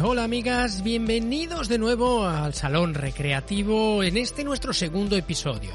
Hola amigas, bienvenidos de nuevo al Salón Recreativo en este nuestro segundo episodio.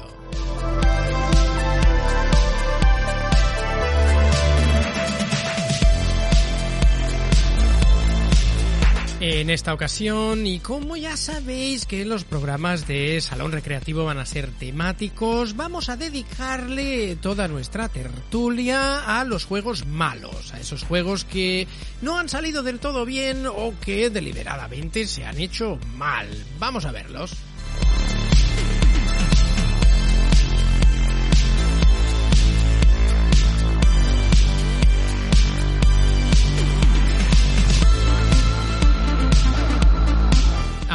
En esta ocasión, y como ya sabéis que los programas de Salón Recreativo van a ser temáticos, vamos a dedicarle toda nuestra tertulia a los juegos malos, a esos juegos que no han salido del todo bien o que deliberadamente se han hecho mal. Vamos a verlos.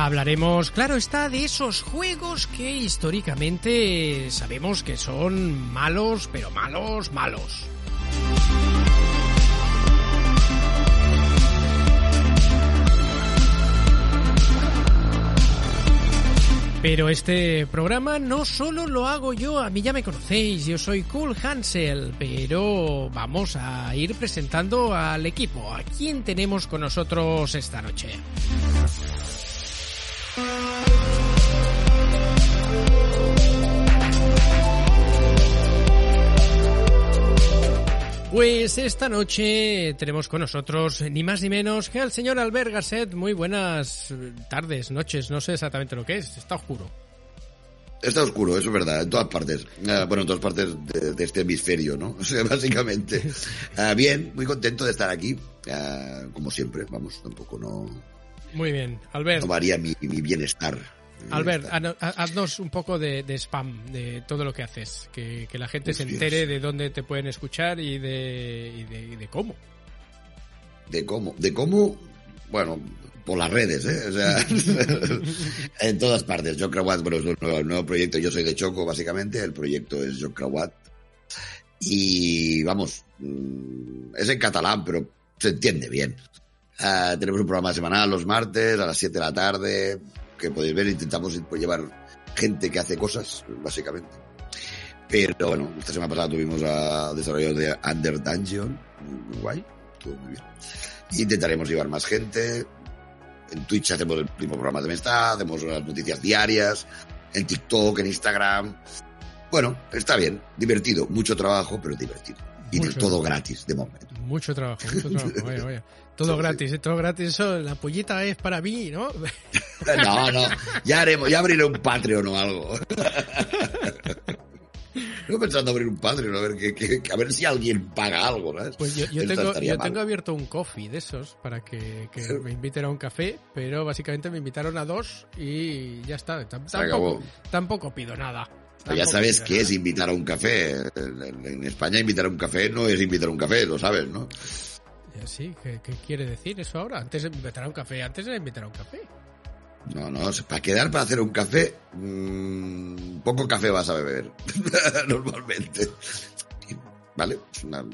Hablaremos, claro está, de esos juegos que históricamente sabemos que son malos, pero malos, malos. Pero este programa no solo lo hago yo, a mí ya me conocéis, yo soy Cool Hansel, pero vamos a ir presentando al equipo. ¿A quién tenemos con nosotros esta noche? Pues esta noche tenemos con nosotros ni más ni menos que al señor Albert Gasset. Muy buenas tardes, noches, no sé exactamente lo que es, está oscuro. Está oscuro, eso es verdad, en todas partes. Uh, bueno, en todas partes de, de, este hemisferio, ¿no? O sea, básicamente. Uh, bien, muy contento de estar aquí, uh, como siempre, vamos, tampoco no... Muy bien, Albert. No varía mi, mi bienestar. Albert, haznos un poco de, de, spam de todo lo que haces, que, que la gente Uf, se entere Dios. de dónde te pueden escuchar y de, y de, y de cómo. De cómo, de cómo, bueno, por las redes, ¿eh? O sea, en todas partes. John Krawat, bueno, es un nuevo, proyecto. Yo soy de Choco, básicamente. El proyecto es John Krawat. Y vamos, mm, es en catalán, pero se entiende bien. Uh, tenemos un programa semanal los martes a las 7 de la tarde que podéis ver, intentamos pues, llevar gente que hace cosas, básicamente. Pero bueno, esta semana pasada tuvimos a desarrolladores de Under Dungeon, guay, estuvo muy bien. Intentaremos llevar más gente. En Twitch hacemos el mismo programa de amistad, hacemos las noticias diarias, en TikTok, en Instagram. Bueno, está bien, divertido, mucho trabajo, pero divertido. Y mucho, todo gratis, de momento. Mucho trabajo, mucho trabajo, vaya, vaya. Todo gratis, sí. todo gratis. Eso, la pollita es para mí, ¿no? No, no. Ya haremos, ya abriré un Patreon o algo. No pensando abrir un Patreon, a ver, que, que, a ver si alguien paga algo, ¿sabes? Pues yo, yo tengo, yo tengo abierto un coffee de esos para que, que, me inviten a un café, pero básicamente me invitaron a dos y ya está. Tampoco, tampoco pido nada. Tampoco ya sabes qué es invitar a un café. En España invitar a un café no es invitar a un café, lo sabes, ¿no? Sí, ¿qué, ¿qué, quiere decir eso ahora? Antes de invitar a un café, antes de invitar a un café. No, no, para quedar para hacer un café, mmm, poco café vas a beber, normalmente. ¿Vale? Es una,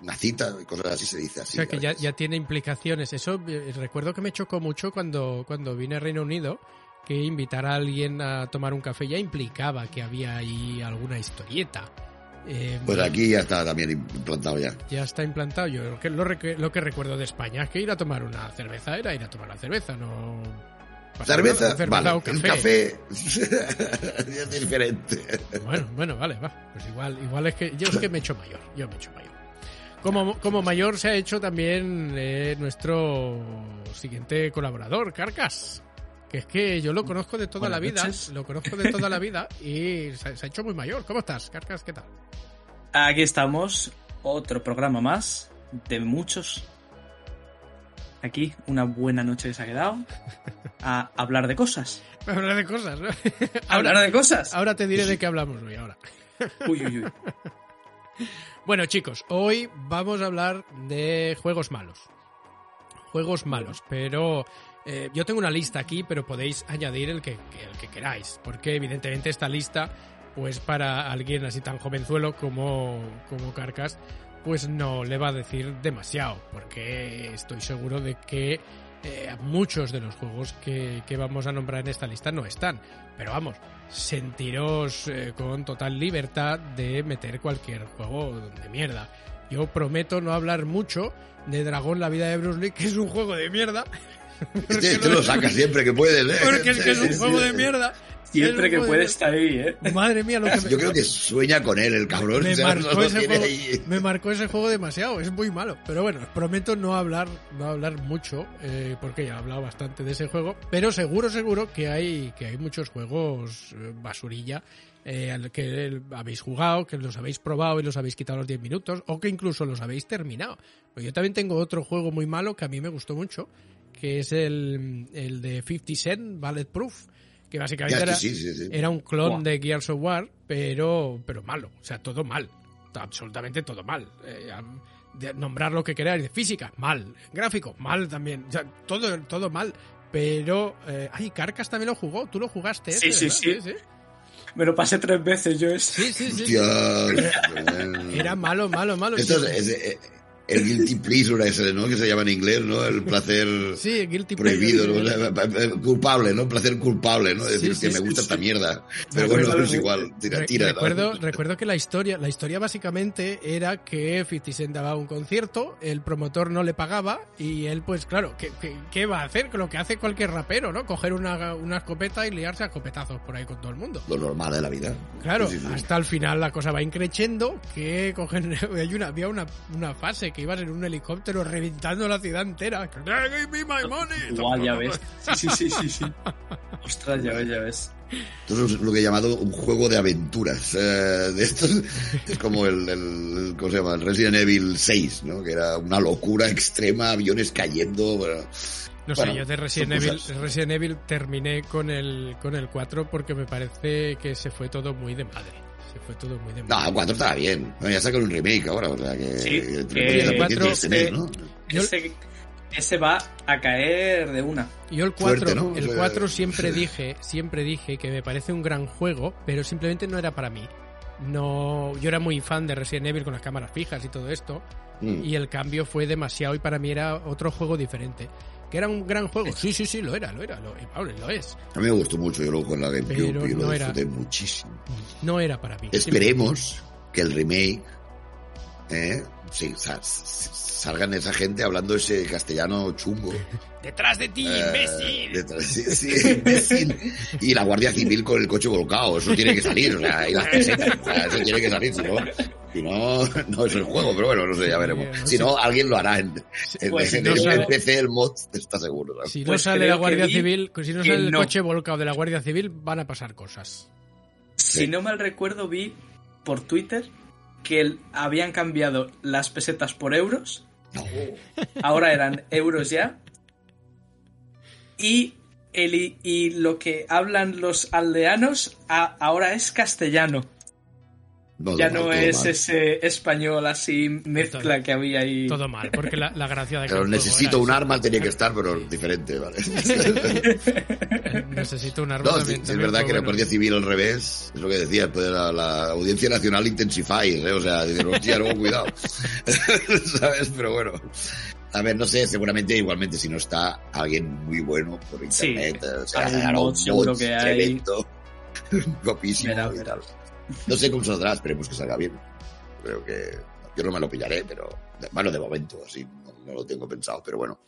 una cita cosas así se dice así. O sea, que ya, ya, tiene implicaciones. Eso eh, recuerdo que me chocó mucho cuando, cuando vine a Reino Unido, que invitar a alguien a tomar un café ya implicaba que había ahí alguna historieta. Eh, pues aquí ya está también implantado ya. Ya está implantado. Yo lo que, lo, lo que recuerdo de España es que ir a tomar una cerveza era ir a tomar una cerveza, no cerveza, cerveza vale. o café. El café es diferente. Bueno, bueno, vale, va. Pues igual, igual es que yo es que me he hecho mayor. Yo me he hecho mayor. Como, como mayor se ha hecho también eh, nuestro siguiente colaborador, Carcas. Que es que yo lo conozco de toda Buenas la vida. Noches. Lo conozco de toda la vida y se, se ha hecho muy mayor. ¿Cómo estás, Carcas? ¿Qué tal? Aquí estamos. Otro programa más de muchos aquí una buena noche se ha quedado a hablar de cosas. hablar de cosas, ¿no? hablar de cosas. Ahora te diré de qué hablamos hoy, ahora. uy, uy, uy. Bueno, chicos, hoy vamos a hablar de juegos malos. Juegos malos, pero Eh, yo tengo una lista aquí, pero podéis añadir el que, el que queráis, porque evidentemente esta lista, pues para alguien así tan jovenzuelo como, como Carcas, pues no le va a decir demasiado, porque estoy seguro de que eh, muchos de los juegos que, que, vamos a nombrar en esta lista no están. Pero vamos, sentiros eh, con total libertad de meter cualquier juego de mierda. Yo prometo no hablar mucho de Dragón, la vida de Bruce Lee, que es un juego de mierda. Este, tú lo sacas siempre que puedes, ¿eh? Porque es que es un juego de mierda. Siempre que puede estar ahí, ¿eh? Madre mía, lo que me... Yo creo que sueña con él, el cabrón. Me, o sea, marcó, ese juego, me marcó ese juego demasiado, es muy malo. Pero bueno, prometo no hablar, no hablar mucho, eh, porque ya he hablado bastante de ese juego. Pero seguro, seguro que hay, que hay muchos juegos eh, basurilla eh, que habéis jugado, que los habéis probado y los habéis quitado los 10 minutos, o que incluso los habéis terminado. Pues yo también tengo otro juego muy malo que a mí me gustó mucho, que es el, el de 50 Cent, Bulletproof, que básicamente Ya, era, sí, sí, sí. era un clon de Gears of War, pero, pero malo, o sea, todo mal, absolutamente todo mal. Eh, de nombrar lo que queráis, de física, mal, gráfico, mal también, o sea, todo, todo mal. Pero, eh, ay, Carcas también lo jugó, tú lo jugaste. Sí, ese, sí, ¿verdad? sí. Me lo pasé tres veces yo. Es... Sí, sí, sí. sí. Era malo, malo, malo. Esto sí. es, es, eh, el guilty pleasure ese, ¿no? Que se llama en inglés, ¿no? El placer Sí, Guilty prohibido, Pleasure. ¿no? Culpable, ¿no? Placer culpable, ¿no? Decir Sí, que sí, me sí, gusta esta mierda. Pero Recuerdo- bueno, es igual, tira, tira. ¿no? recuerdo, recuerdo que la historia, la historia básicamente era que 50 Cent daba un concierto, el promotor no le pagaba y él, pues claro, ¿qué, qué, qué va a hacer? Lo que hace cualquier rapero, ¿no? Coger una, una escopeta y liarse a escopetazos por ahí con todo el mundo. Lo normal de la vida. Claro, hasta el final la cosa va increciendo, que cogen, hay una, había una, una fase que ibas en un helicóptero reventando la ciudad entera. Give me my money. Guau, ya ves. Sí, sí, sí, sí. Ostras, ya ves, ya ves. Esto es lo que he llamado un juego de aventuras. Eh, de estos es como el, el- ¿cómo se llama? El Resident Evil 6, ¿no? Que era una locura extrema, aviones cayendo. bueno. No sé, yo de Resident Evil. Resident Evil terminé con el, con el 4 porque me parece que se fue todo muy de madre. Se fue todo muy de No, el 4 estaba bien. Bueno, ya sacan un remake ahora, o sea que... Sí, que- que que el está pendiente 4 este mes, ¿no? Yo- Ese, ese va a caer de una. Yo el 4, Fuerte, ¿no? el O sea, 4 siempre sí. dije, siempre dije que me parece un gran juego, pero simplemente no era para mí. No, yo era muy fan de Resident Evil con las cámaras fijas y todo esto, Mm. y el cambio fue demasiado y para mí era otro juego diferente. Que era un gran juego, sí, sí, sí, lo era, lo era, lo, y Pablo, lo es. A mí me gustó mucho, yo lo con la GameCube Pero y lo no era- muchísimo. No era para mí. Esperemos que el remake, eh, sí, sa- sa- salgan esa gente hablando ese castellano chungo. Detrás de ti, Eh, imbécil. detrás- sí, sí, imbécil. Y la Guardia Civil con el coche volcado, eso tiene que salir, o sea, y las pesetas, o sea, eso tiene que salir, si no, si no, no es el juego, pero bueno, no sé, ya veremos. Sí, no Si no, alguien lo hará en, en, Pues en no el sale- PC, el mod, está seguro. ¿sabes? Si no Pues sale la Guardia vi Civil, si no sale el no. coche volcado de la Guardia Civil, van a pasar cosas. Si no mal recuerdo, vi por Twitter que el- habían cambiado las pesetas por euros. Ahora eran euros ya. Y, el, y lo que hablan los aldeanos a- ahora es castellano. No, ya no mal, es mal. ese español así mezcla que había ahí. Todo mal, porque la, la gracia de que Pero necesito un arma, tenía que estar, pero diferente, ¿vale? Necesito un arma No, sí, también. sí, es verdad que la bueno. Guardia Civil al revés, es lo que decía, después de la, la Audiencia Nacional Intensify, ¿eh? o sea, decir, hostia, luego cuidado, ¿sabes? Pero bueno, a ver, no sé, seguramente igualmente si no está alguien muy bueno por Sí, internet, eh, o sea, un que hay. Verá, y tal. No sé cómo saldrá, esperemos que salga bien. Creo que yo no me lo pillaré, pero bueno, de momento, así no, no lo tengo pensado, pero bueno,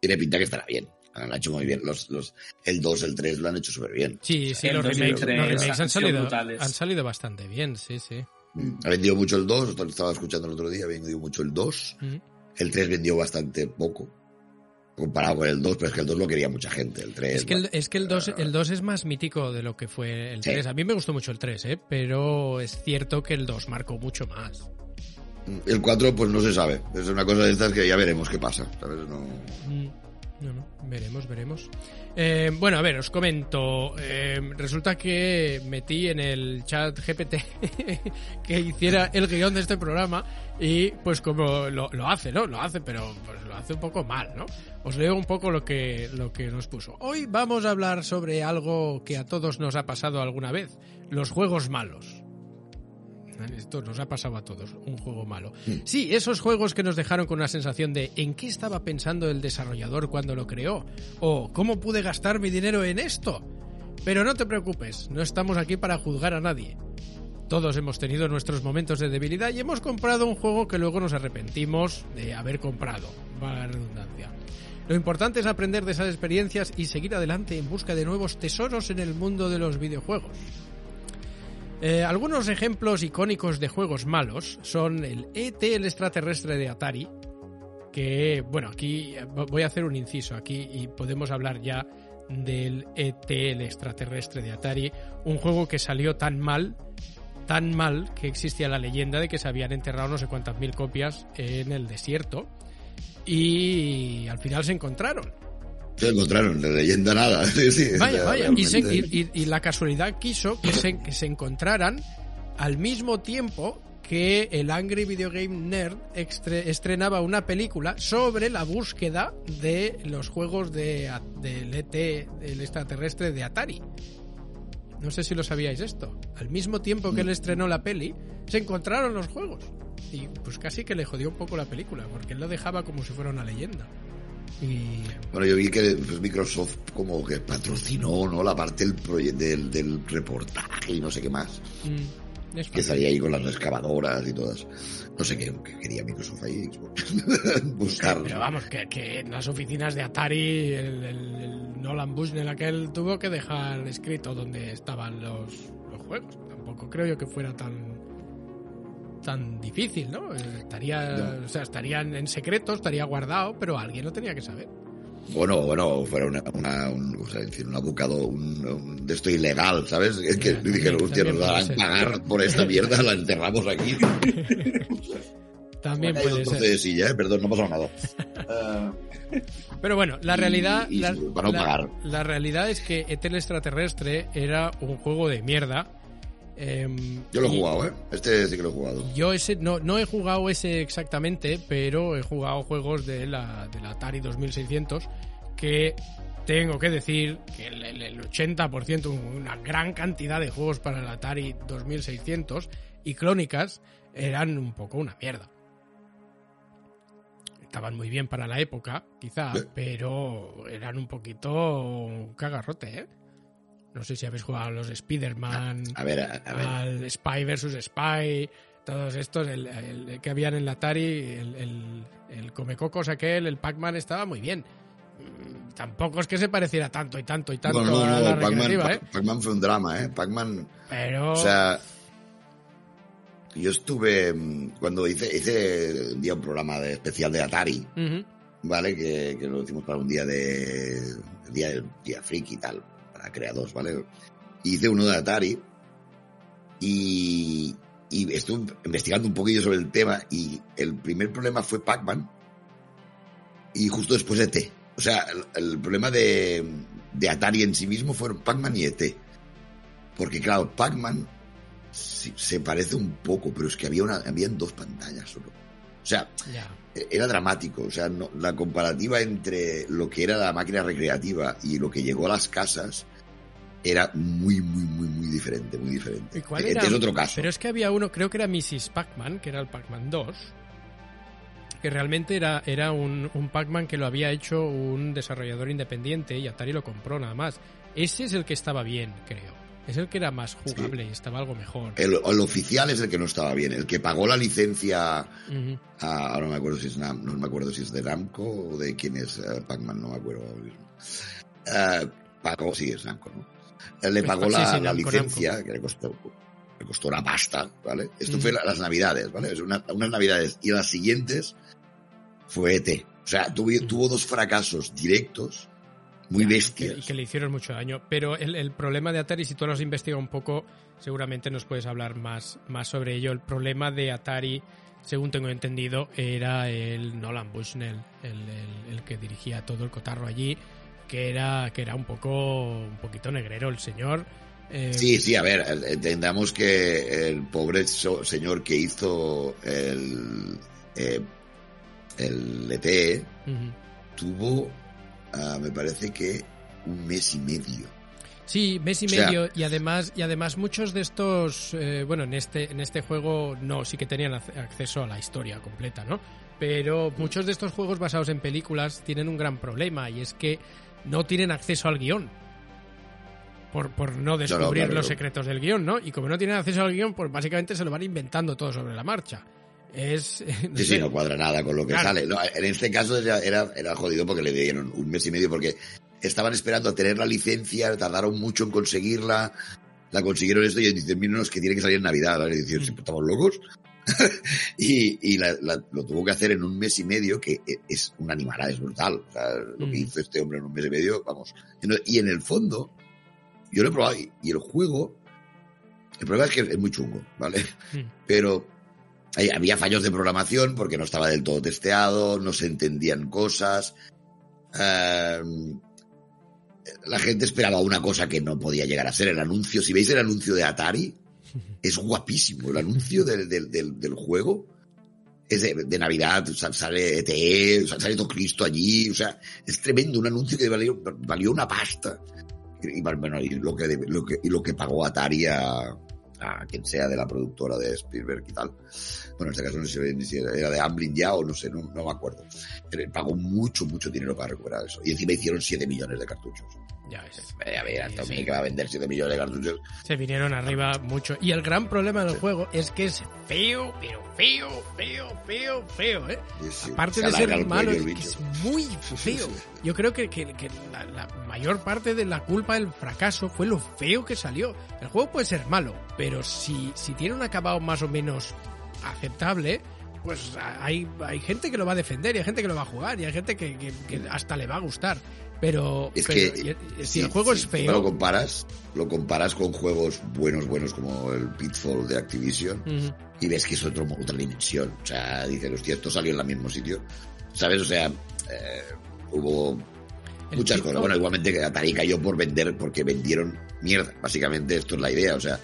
tiene pinta que estará bien. Han hecho muy bien. Los, los, el 2, el 3 lo han hecho súper bien. Sí, sí, los remakes, 2003 los remakes han salido, brutales. han salido bastante bien, sí, sí. Ha vendido mucho el 2, estaba escuchando el otro día, ha vendido mucho el 2. Mm. El 3 vendió bastante poco, comparado con el 2, pero es que el 2 lo quería mucha gente. El 3, Es que el, es que el 2 el 2 es más mítico de lo que fue el Sí. 3. A mí me gustó mucho el 3, ¿eh? pero es cierto que el 2 marcó mucho más. el 4 pues no se sabe. Es una cosa de estas que ya veremos qué pasa. ¿sabes? No... Mm. No, no, veremos, veremos. Eh, bueno, a ver, os comento. Eh, resulta que metí en el chat GPT que hiciera el guion de este programa y pues como lo, lo hace, ¿no? Lo hace, pero pues, lo hace un poco mal, ¿no? Os leo un poco lo que, lo que nos puso. Hoy vamos a hablar sobre algo que a todos nos ha pasado alguna vez, los juegos malos. Esto nos ha pasado a todos, un juego malo. Sí, esos juegos que nos dejaron con una sensación de ¿en qué estaba pensando el desarrollador cuando lo creó? O ¿cómo pude gastar mi dinero en esto? Pero no te preocupes, no estamos aquí para juzgar a nadie. Todos hemos tenido nuestros momentos de debilidad y hemos comprado un juego que luego nos arrepentimos de haber comprado, para la redundancia. Lo importante es aprender de esas experiencias y seguir adelante en busca de nuevos tesoros en el mundo de los videojuegos. Eh, algunos ejemplos icónicos de juegos malos son el ET, el extraterrestre de Atari, que, bueno, aquí voy a hacer un inciso aquí y podemos hablar ya del ET, el extraterrestre de Atari, un juego que salió tan mal, tan mal que existía la leyenda de que se habían enterrado no sé cuántas mil copias en el desierto y al final se encontraron. Se encontraron, de leyenda nada. Sí, sí, Vaya, vaya. Y, se- y- la casualidad quiso que se, que se encontraran al mismo tiempo que el Angry Video Game Nerd estrenaba una película sobre la búsqueda de los juegos de, del ET, el extraterrestre de Atari. No sé si lo sabíais esto. Al mismo tiempo que él estrenó la peli, se encontraron los juegos. Y pues casi que le jodió un poco la película, porque él lo dejaba como si fuera una leyenda. Y Bueno, yo vi que pues, Microsoft como que patrocinó, ¿no? La parte del, del, del reportaje y no sé qué más. mm, Que salía ahí con las excavadoras y todas. No sé qué, qué quería Microsoft ahí. Buscar. Pero vamos, que, que en las oficinas de Atari el, el- el Nolan Bushnell aquel tuvo que dejar escrito dónde estaban los, los juegos. Tampoco creo yo que fuera tan tan difícil, ¿no? Eh, Estaría, o sea, estarían en secreto, estaría guardado, pero alguien lo tenía que saber. Bueno, bueno, fuera una, una, un, o sea, decir, un abocado, un, un- de esto ilegal, ¿sabes? Es que Ya, dijeron, hostia, nos ser. pagar por esta mierda, la enterramos aquí. También puede un ser. de silla, ¿eh? Perdón, no pasado nada. Pero bueno, la Y- realidad, y la, para no la- pagar. la realidad es que Etel Extraterrestre era un juego de mierda. Em, yo lo he jugado, ¿eh? Este sí que lo he jugado. Yo ese no, no he jugado ese exactamente, pero he jugado juegos de la, de la Atari 2600 que tengo que decir que el, el- el 80%, una gran cantidad de juegos para el Atari 2600 y crónicas eran un poco una mierda. Estaban muy bien para la época, quizá, pero eran un poquito un cagarrote, ¿eh? No sé si habéis jugado a los Spider-Man A ver, a, a ver. al Spy vs Spy, todos estos, el, el que habían en la Atari, el, el, el Comecocos aquel, el Pac-Man estaba muy bien. Mm, Tampoco es que se pareciera tanto y tanto y tanto no, a no, la Pac-Man, recreativa, ¿eh? Pac- Pac-Man fue un drama, ¿eh? Pac-Man, Pero... o sea, yo estuve, mm, cuando hice, hice un día un programa de, especial de Atari. ¿vale? Que, que lo hicimos para un día de, día del día friki y tal, para creados, ¿vale? Hice uno de Atari y, y estuve investigando un poquillo sobre el tema y el primer problema fue Pac-Man y justo después ET. O sea, el, el problema de, de Atari en sí mismo fueron Pac-Man y ET. Porque claro, Pac-Man se parece un poco, pero es que había una, habían dos pantallas solo. O sea, era dramático. O sea, no- la comparativa entre lo que era la máquina recreativa y lo que llegó a las casas era muy, muy, muy, muy diferente, muy diferente. ¿Y cuál era? es otro caso. Pero es que había uno, creo que era Mrs. Pac-Man, que era el Pac-Man 2, que realmente era, era un, un Pac-Man que lo había hecho un desarrollador independiente y Atari lo compró nada más. Ese es el que estaba bien, creo. Es el que era más jugable y estaba algo mejor. El, el oficial es el que no estaba bien. El que pagó la licencia, a- ahora no me acuerdo si es Nam- no me acuerdo si es de Namco o de quién es eh, Pac-Man, no me acuerdo. Eh, pagó, sí, es Namco, ¿no? Él le Sí, pagó la, licencia, que le costó, le costó una pasta, ¿vale? Esto Ujú. fue la- las navidades, ¿vale? Es una- unas navidades. Y las siguientes fue ET. O sea, tuvo, tuvo dos fracasos directos muy que- bestias. Que le hicieron mucho daño. Pero el, el problema de Atari, si tú lo has investigado un poco, seguramente nos puedes hablar más, más sobre ello. El problema de Atari según tengo entendido, era el Nolan Bushnell, el, el- el que dirigía todo el cotarro allí, que era, que era un poco, un poquito negrero el señor. Eh, Sí, sí, a ver, entendamos que el pobre so- señor que hizo el, eh, el ET ujú. tuvo, ah, me parece que un mes y medio. Sí, mes y O sea- medio y además y además muchos de estos eh, bueno en este en este juego no sí que tenían ac- acceso a la historia completa, ¿no? Pero muchos de estos juegos basados en películas tienen un gran problema y es que no tienen acceso al guion. Por, por no descubrir claro, los secretos del guion, ¿no? Y como no tienen acceso al guion, pues básicamente se lo van inventando todo sobre la marcha. Es. no Sí, sé. sí, no cuadra nada con lo que Claro. sale. No, en este caso era, era, era jodido porque le dieron un mes y medio porque estaban esperando a tener la licencia, tardaron mucho en conseguirla, la consiguieron esto y dicen, miren, es que tiene que salir en Navidad. ¿vale? Y dicen. "¿Sí, ¿estamos locos? y y la- la- lo tuvo que hacer en un mes y medio, que e- es una animalada, es brutal. O sea, lo que Mm. hizo este hombre en un mes y medio, vamos. Y en el fondo, yo lo he probado y, y el juego, el problema es que es muy chungo, ¿vale? Mm. Pero hay- había fallos de programación porque no estaba del todo testeado, no se entendían cosas. Ehm, la gente esperaba una cosa que no podía llegar a ser. El anuncio, si veis el anuncio de Atari, es guapísimo. El anuncio del, del, del, del juego es de, de Navidad, o sea, sale ETE, o sea, sale todo Cristo allí, o sea, es tremendo, un anuncio que valió, valió una pasta. Y, bueno, y lo que, lo que, y lo que pagó Atari a, a quien sea de la productora de Spielberg y tal. Bueno, en este caso no sé si era de Amblin ya o no sé, no, no me acuerdo. Pero pagó mucho, mucho dinero para recuperar eso. Y encima hicieron 7 millones de cartuchos. Ya ves. A ver, Sí, Tommy sí. que va a vender 7 millones de cartuchos. Se vinieron arriba mucho. Y el gran problema del juego es que es feo, pero feo, feo, feo, feo, ¿eh? Sí, sí. Aparte Se de ser malo, es que muy sí, feo. sí. Yo creo que, que- que la, la mayor parte de la culpa del fracaso fue lo feo que salió. El juego puede ser malo, pero si, si tiene un acabado más o menos aceptable, pues hay, hay gente que lo va a defender y hay gente que lo va a jugar y hay gente que, que- que hasta le va a gustar. Pero, Es pero que, si el juego es tú Lo feo... comparas, lo comparas con juegos buenos, buenos como el Pitfall de Activision y ves que es otro, otra dimensión. O sea, dices, hostia, esto salió en el mismo sitio. ¿Sabes? O sea, eh, hubo muchas cosas. Bueno, igualmente que Atari cayó por vender porque vendieron mierda. Básicamente esto es la idea. O sea,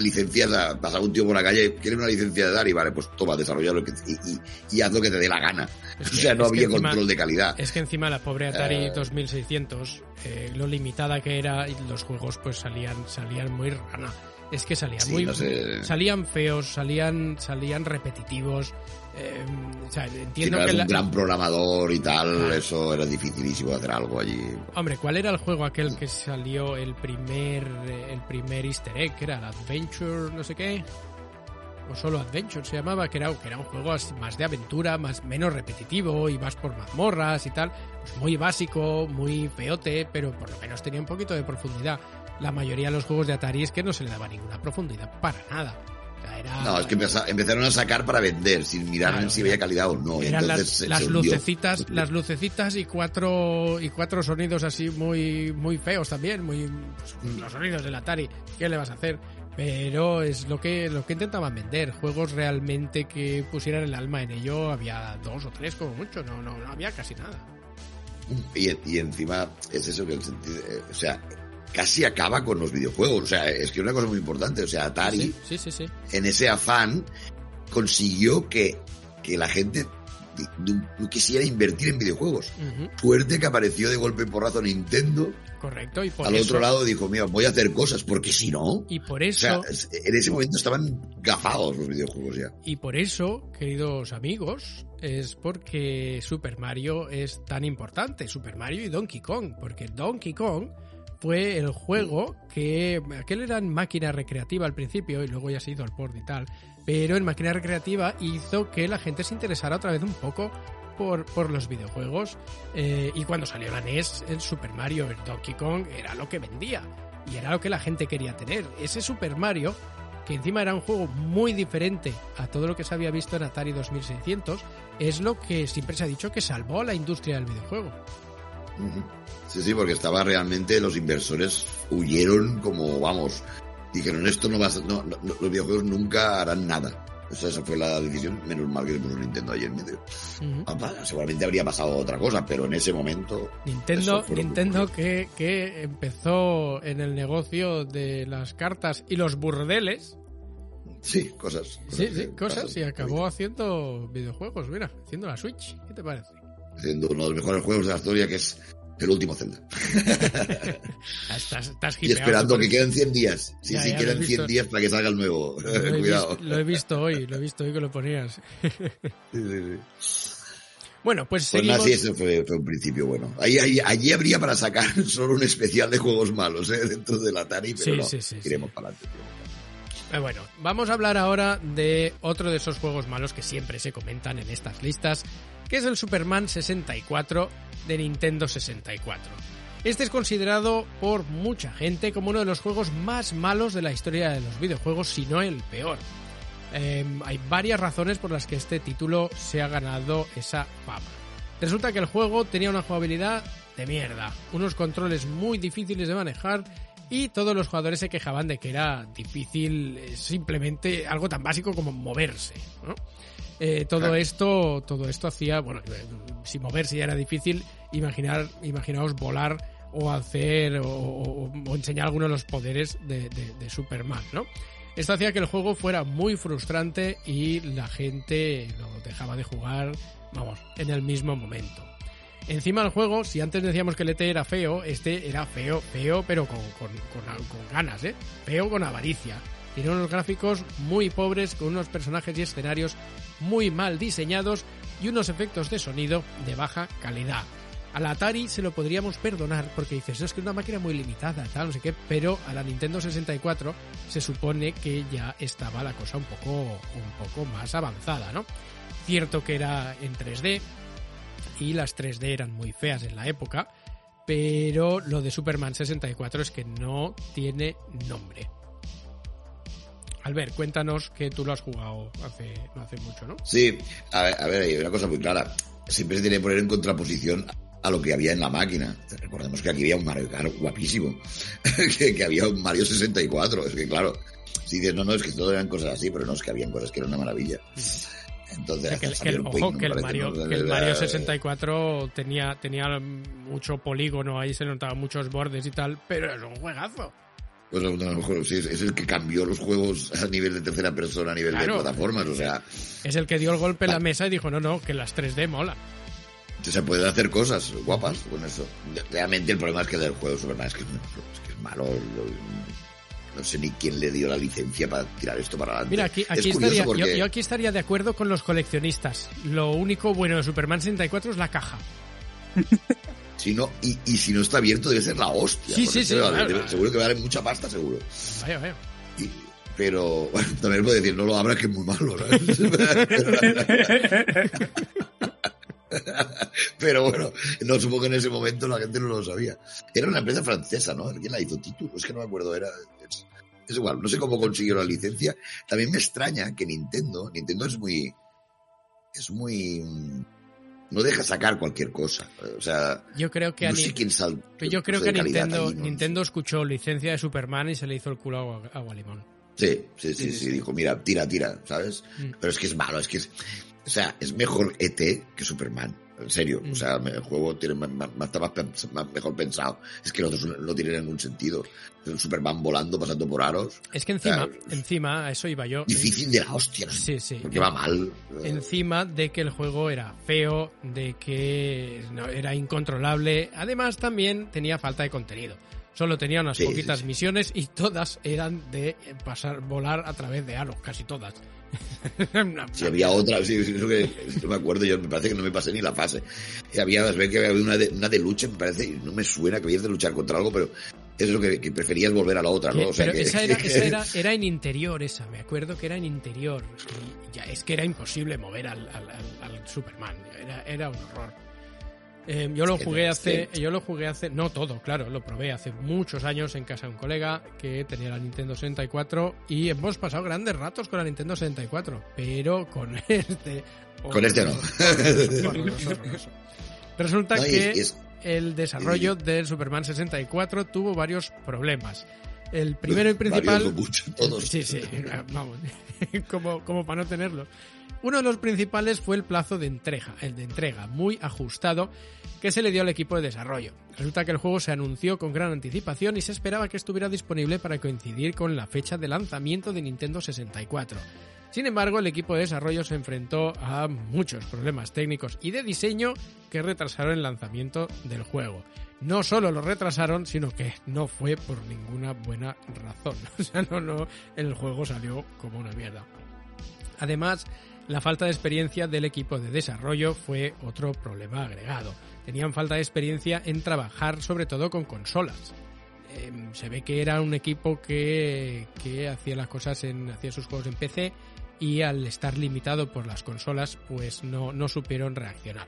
licencias a pasaba un tío por la calle, ¿quieres una licencia de Atari? Vale, pues toma, desarrolla lo que y, y- y haz lo que te dé la gana. Es o sea, no había encima- control de calidad. Es que encima la pobre Atari Eh. 2600, eh, lo limitada que era y los juegos pues salían salían muy rana. Es que salían Sí, muy no sé. salían feos, salían salían repetitivos. Eh, o sea, Si entiendo no que la- un gran programador y tal, Claro. eso era dificilísimo hacer algo allí. Hombre, ¿cuál era el juego aquel que salió el primer eh, el primer Easter egg? Era el Adventure, no sé qué. O solo Adventure se llamaba, que era, que era un juego más de aventura, más menos repetitivo, y vas por mazmorras y tal. Pues muy básico, muy feote, pero por lo menos tenía un poquito de profundidad. La mayoría de los juegos de Atari es que no se le daba ninguna profundidad para nada. Era- No, es que empeza- empezaron a sacar para vender, sin mirar Claro, si había calidad o no. eran entonces las, se- las se lucecitas las lucecitas y cuatro y cuatro sonidos así muy muy feos también muy pues, los sonidos del Atari qué le vas a hacer pero es lo que lo que intentaban vender juegos realmente que pusieran el alma en ello había dos o tres como mucho no no, no había casi nada Y, y encima es eso que el sentido, eh, o sea, casi acaba con los videojuegos. O sea, es que es una cosa muy importante. O sea, Atari, sí sí sí, sí. en ese afán, consiguió que, que la gente no quisiera invertir en videojuegos. Ujú, Suerte que apareció de golpe porrazo Nintendo. correcto y por Al eso otro lado dijo, mira, voy a hacer cosas, porque si no... y por O eso sea, es- en ese momento estaban gafados los videojuegos ya. Y por eso, queridos amigos, es porque Super Mario es tan importante, Super Mario y Donkey Kong, porque Donkey Kong fue el juego que aquel era en máquina recreativa al principio y luego ya se ha ido al port y tal, pero en máquina recreativa hizo que la gente se interesara otra vez un poco por, por los videojuegos eh, y cuando salió la NES el Super Mario el Donkey Kong era lo que vendía y era lo que la gente quería tener ese Super Mario que encima era un juego muy diferente a todo lo que se había visto en Atari 2600, es lo que siempre se ha dicho que salvó a la industria del videojuego. Sí, sí, porque estaba realmente, los inversores huyeron como, vamos, dijeron, esto no va a ser- no, los videojuegos nunca harán nada. O sea, esa fue la decisión. Menos mal que se puso Nintendo ahí en medio. Seguramente habría pasado otra cosa, pero en ese momento. Nintendo, Nintendo que, que empezó en el negocio de las cartas y los burdeles. Sí, cosas. Sí, sí, que cosas. Y acabó haciendo videojuegos, mira, haciendo la Switch. ¿Qué te parece? Haciendo uno de los mejores juegos de la historia, que es el último Zelda. Estás, estás Y esperando que queden 100 días. Sí, Ya, sí, ya, quedan he 100 visto. días para que salga el nuevo. Lo he, Cuidado. visto, lo he visto hoy, lo he visto hoy que lo ponías. Sí, sí, sí. Bueno, pues Pues seguimos. nada, sí, ese fue, fue un principio bueno. Ahí, ahí- allí habría para sacar solo un especial de juegos malos, ¿eh? Dentro del Atari, pero Sí, no. sí, sí, sí. Iremos para adelante. Eh, Bueno, vamos a hablar ahora de otro de esos juegos malos que siempre se comentan en estas listas, que es el Superman 64 de Nintendo 64. Este es considerado por mucha gente como uno de los juegos más malos de la historia de los videojuegos, si no el peor. Eh, hay varias razones por las que este título se ha ganado esa fama. Resulta que el juego tenía una jugabilidad de mierda, unos controles muy difíciles de manejar y todos los jugadores se quejaban de que era difícil eh, simplemente algo tan básico como moverse. ¿no? Eh, todo Claro. esto, todo esto hacía, bueno, eh, si moverse ya era difícil, imaginar, imaginaos volar o hacer o, o- o enseñar algunos de los poderes de, de- de Superman, ¿no? Esto hacía que el juego fuera muy frustrante y la gente lo dejaba de jugar, vamos, en el mismo momento. Encima del juego, si antes decíamos que el ET era feo, este era feo, feo, pero con, con, con- con ganas, ¿eh? Feo con avaricia. Tiene unos gráficos muy pobres, con unos personajes y escenarios muy mal diseñados y unos efectos de sonido de baja calidad. Al Atari se lo podríamos perdonar porque dices, "No, es que es una máquina muy limitada, tal, no sé qué, pero a la Nintendo 64 se supone que ya estaba la cosa un poco, un poco más avanzada, ¿no? Cierto que era en 3D, y las 3D eran muy feas en la época, pero lo de Superman 64 es que no tiene nombre. Albert, cuéntanos que tú lo has jugado hace, no hace mucho, ¿no? Sí, a ver, a ver, hay una cosa muy clara. Siempre se tiene que poner en contraposición a lo que había en la máquina. Recordemos que aquí había un Mario Kart guapísimo. que, que había un Mario 64. Es que claro, si dices, no, no, es que todo eran cosas así, pero no, es que habían cosas que eran una maravilla. Entonces, O sea, que, el- que ojo, que el, Mario, ¿no? que el Mario Era- 64 tenía, tenía mucho polígono, ahí se notaban muchos bordes y tal, pero es un juegazo. Pues sí, es, es el que cambió los juegos a nivel de tercera persona, a nivel Claro. de plataformas. O sea, Es el que dio el golpe en la Vale. mesa y dijo, no, no, que las 3D mola. se pueden hacer cosas guapas con eso. Realmente el problema es que el juego de Superman es que, es que es malo. lo- no sé ni quién le dio la licencia para tirar esto para adelante. Mira, aquí, Es aquí curioso estaría, porque- yo, yo aquí estaría de acuerdo con los coleccionistas. Lo único bueno de Superman 64 es la caja. Si no, y, y si no está abierto debe ser la hostia. Sí, sí, sí, valer- claro, debe- claro. seguro que vale mucha pasta, seguro. Vaya, vaya. Y- pero bueno, también puedo decir, no lo abras que es muy malo. pero bueno, no supongo que en ese momento la gente no lo sabía. Era una empresa francesa, ¿no? ¿Quién la hizo? Título, es que no me acuerdo. Era, es, es igual, no sé cómo consiguió la licencia. También me extraña que Nintendo, Nintendo es muy, es muy, no deja sacar cualquier cosa. O sea, Yo creo que no sé quién sal. yo creo que Nintendo, ahí, ¿no? Nintendo escuchó licencia de Superman y se le hizo el culo a agua, agua limón. Sí, sí, sí, Sí, sí, sí. dijo, mira, tira, tira, ¿sabes? Mm. Pero es que es malo, es que es, o sea, es mejor ET que Superman, en serio, Mm. o sea, el juego tiene más, más- más- está más pens- más- mejor pensado, es que los otros no tienen ningún sentido, Superman volando, pasando por aros, Es que encima, encima, a eso iba yo. difícil de la hostia, ¿no? Sí, sí. porque va mal. Encima de que el juego era feo, de que no, era incontrolable, además también tenía falta de contenido. Solo tenía unas Sí, sí, poquitas sí. misiones y todas eran de pasar, volar a través de aros, casi todas. Si había otra, sí, sí, eso que, no me acuerdo, yo me parece que no me pasé ni la fase. Y había, que había una de, una de lucha, me parece, y no me suena que habías de luchar contra algo, pero es lo que, que preferías volver a la otra, ¿no? O sea, pero que- esa, era, esa era, era en interior, esa, me acuerdo que era en interior. Y ya, es que era imposible mover al, al- al- al Superman, era, era un horror. Eh, yo lo jugué hace, yo lo jugué hace, no todo, claro, lo probé hace muchos años en casa de un colega que tenía la Nintendo 64 y hemos pasado grandes ratos con la Nintendo 64, pero con este... Con este no. Horroroso, horroroso. Resulta No, y que es- y es- el desarrollo del Superman 64 tuvo varios problemas. El primero y principal. Mucho, todos. Sí, sí, vamos, como, como para no tenerlo. Uno de los principales fue el plazo de entrega, el de entrega, muy ajustado, que se le dio al equipo de desarrollo. Resulta que el juego se anunció con gran anticipación y se esperaba que estuviera disponible para coincidir con la fecha de lanzamiento de Nintendo 64. Sin embargo, el equipo de desarrollo se enfrentó a muchos problemas técnicos y de diseño que retrasaron el lanzamiento del juego. No solo lo retrasaron, sino que no fue por ninguna buena razón. O sea, no, no, el juego salió como una mierda. Además, la falta de experiencia del equipo de desarrollo fue otro problema agregado. Tenían falta de experiencia en trabajar sobre todo con consolas. Eh, se ve que era un equipo que, que hacía las cosas en, hacía sus juegos en PC y al estar limitado por las consolas pues no, no supieron reaccionar.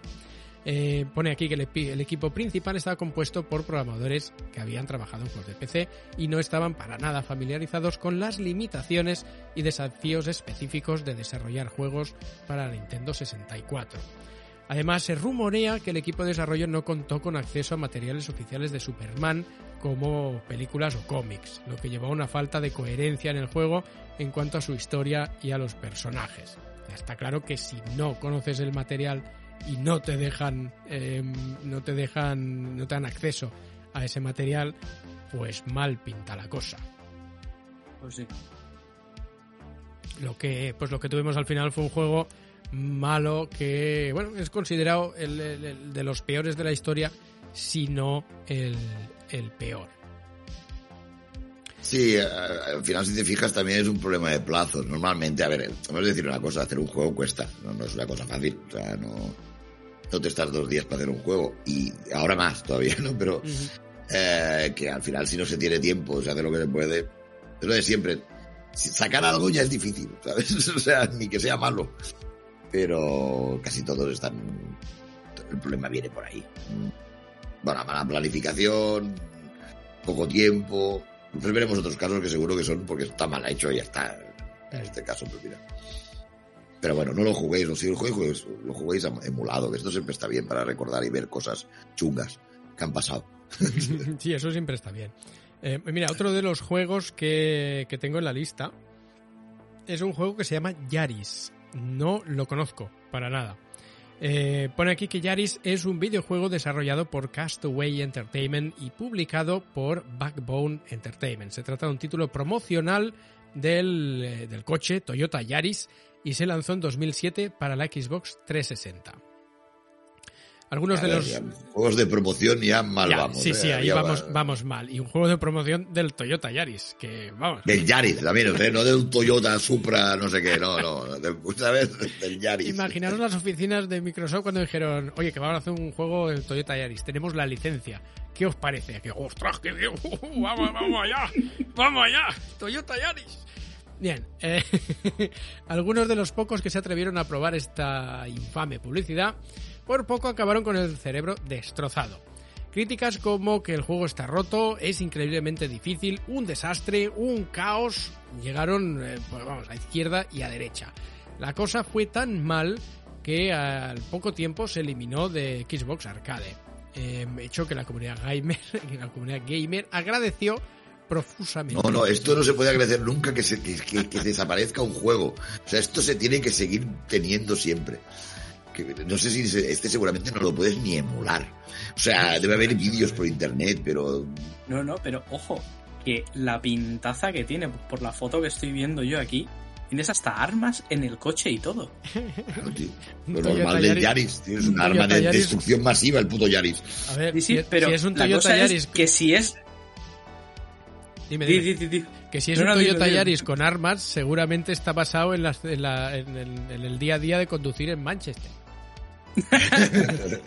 Eh, pone aquí que el, equipo principal estaba compuesto por programadores que habían trabajado en juegos de PC y no estaban para nada familiarizados con las limitaciones y desafíos específicos de desarrollar juegos para Nintendo 64. Además, se rumorea que el equipo de desarrollo no contó con acceso a materiales oficiales de Superman como películas o cómics, lo que llevó a una falta de coherencia en el juego en cuanto a su historia y a los personajes. Está claro que si no conoces el material y no te dejan eh, no te dejan no te dan acceso a ese material pues mal pinta la cosa pues sí lo que pues lo que tuvimos al final fue un juego malo que bueno es considerado el, el, el de los peores de la historia si no el, el peor Sí, al final si te fijas también es un problema de plazos. Normalmente, a ver, vamos a decir una cosa, hacer un juego cuesta, no, no es una cosa fácil. O sea, no, no te estás dos días para hacer un juego y ahora más todavía, ¿no? Pero uh -huh. eh, que al final si no se tiene tiempo, se hace lo que se puede. Es lo de siempre. Sacar algo ya es difícil, ¿sabes? O sea, ni que sea malo. Pero casi todos están... El problema viene por ahí. Bueno, mala planificación, poco tiempo. Después veremos otros casos que seguro que son porque está mal hecho y ya está. En este caso, pues mira. Pero bueno, no lo juguéis, no si lo juguéis, lo juguéis emulado, que esto siempre está bien para recordar y ver cosas chungas que han pasado. sí, eso siempre está bien. Eh, mira, otro de los juegos que, que, tengo en la lista es un juego que se llama Yaris. No lo conozco para nada. Eh, pone aquí que Yaris es un videojuego desarrollado por Castaway Entertainment y publicado por Backbone Entertainment. Se trata de un título promocional del, eh, del coche Toyota Yaris y se lanzó en 2007 para la Xbox 360. Algunos de los juegos de promoción ya mal ya, vamos. Sí, eh, sí, ahí vamos, va... vamos mal. Y un juego de promoción del Toyota Yaris, que vamos. Del Yaris también, ¿eh? no de un Toyota Supra, no sé qué, no, no, de, ¿sabes? Del Yaris. Imaginaros las oficinas de Microsoft cuando dijeron, oye, que vamos a hacer un juego del Toyota Yaris, tenemos la licencia. ¿Qué os parece? Que, ostras, vamos, vamos allá, vamos allá, Toyota Yaris. Bien, eh, algunos de los pocos que se atrevieron a probar esta infame publicidad, por poco acabaron con el cerebro destrozado. Críticas como que el juego está roto, es increíblemente difícil, un desastre, un caos, llegaron eh, pues vamos, a izquierda y a derecha. La cosa fue tan mal que al poco tiempo se eliminó de Xbox Arcade. Eh, hecho que la comunidad gamer, la comunidad gamer agradeció profusamente. No, no, esto no se puede agradecer nunca que, se, que, que, que, desaparezca un juego. O sea, esto se tiene que seguir teniendo siempre. Que, no sé si este seguramente no lo puedes ni emular. O sea, debe haber vídeos por internet, pero... No, no, pero ojo, que la pintaza que tiene, por la foto que estoy viendo yo aquí, tienes hasta armas en el coche y todo. Claro, tío. Lo normal del Yaris. Tienes un, un arma de Yaris. destrucción masiva, el puto Yaris. A ver, sí, pero si es un la cosa Yaris... es que si es Dime, dime. Di, di, di, que si es no, un no, Toyota dime, Yaris con armas, seguramente está basado en, las, en, la, en, el, en, el, día a día de conducir en Manchester.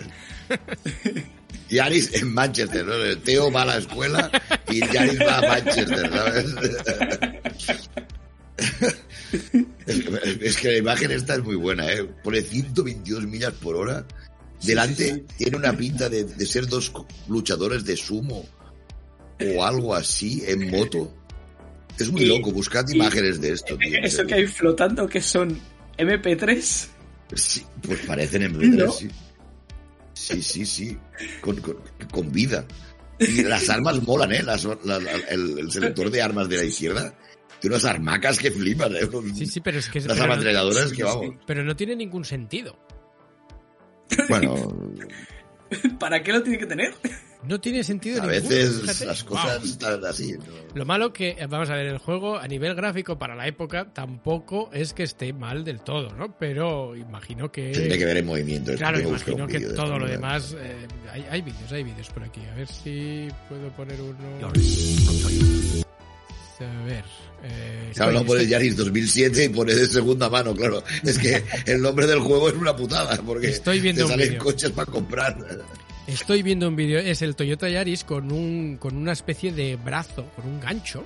Yaris en Manchester, ¿no? El Teo va a la escuela y Yaris va a Manchester, ¿sabes? es, que, es que la imagen esta es muy buena, ¿eh? Pone 122 millas por hora. Delante sí, sí, sí. tiene una pinta de, de ser dos luchadores de sumo o algo así en moto. Es muy y, loco, buscad y, imágenes de esto. Tío, eso que hay flotando que son MP3. Sí, pues parecen MP3, ¿No? sí. Sí, sí, sí. Con, con, con, vida. Y las armas molan, ¿eh? Las- la- la- el, el selector de armas de la izquierda tiene unas armacas que flipan, ¿eh? Sí, sí, pero es que... Las no- ametralladoras sí, que sí. vamos. pero no tiene ningún sentido. Bueno, ¿Para qué lo tiene que tener? No tiene sentido a ninguno, veces fíjate. las cosas están así. ¿no? Lo malo que, vamos a ver, el juego a nivel gráfico para la época tampoco es que esté mal del todo, ¿no? Pero imagino que... Tendré que ver el movimiento. es Claro, imagino que de todo esto, lo ¿no? demás... eh, hay, hay vídeos, hay vídeos por aquí. A ver si puedo poner uno... A ver... eh, Claro, no estoy- pones estoy- Yaris 2007 y pones de segunda mano, claro. Es que el nombre del juego es una putada, porque Estoy viendo te salen coches para comprar. Estoy viendo un vídeo, es el Toyota Yaris con un con una especie de brazo, con un gancho.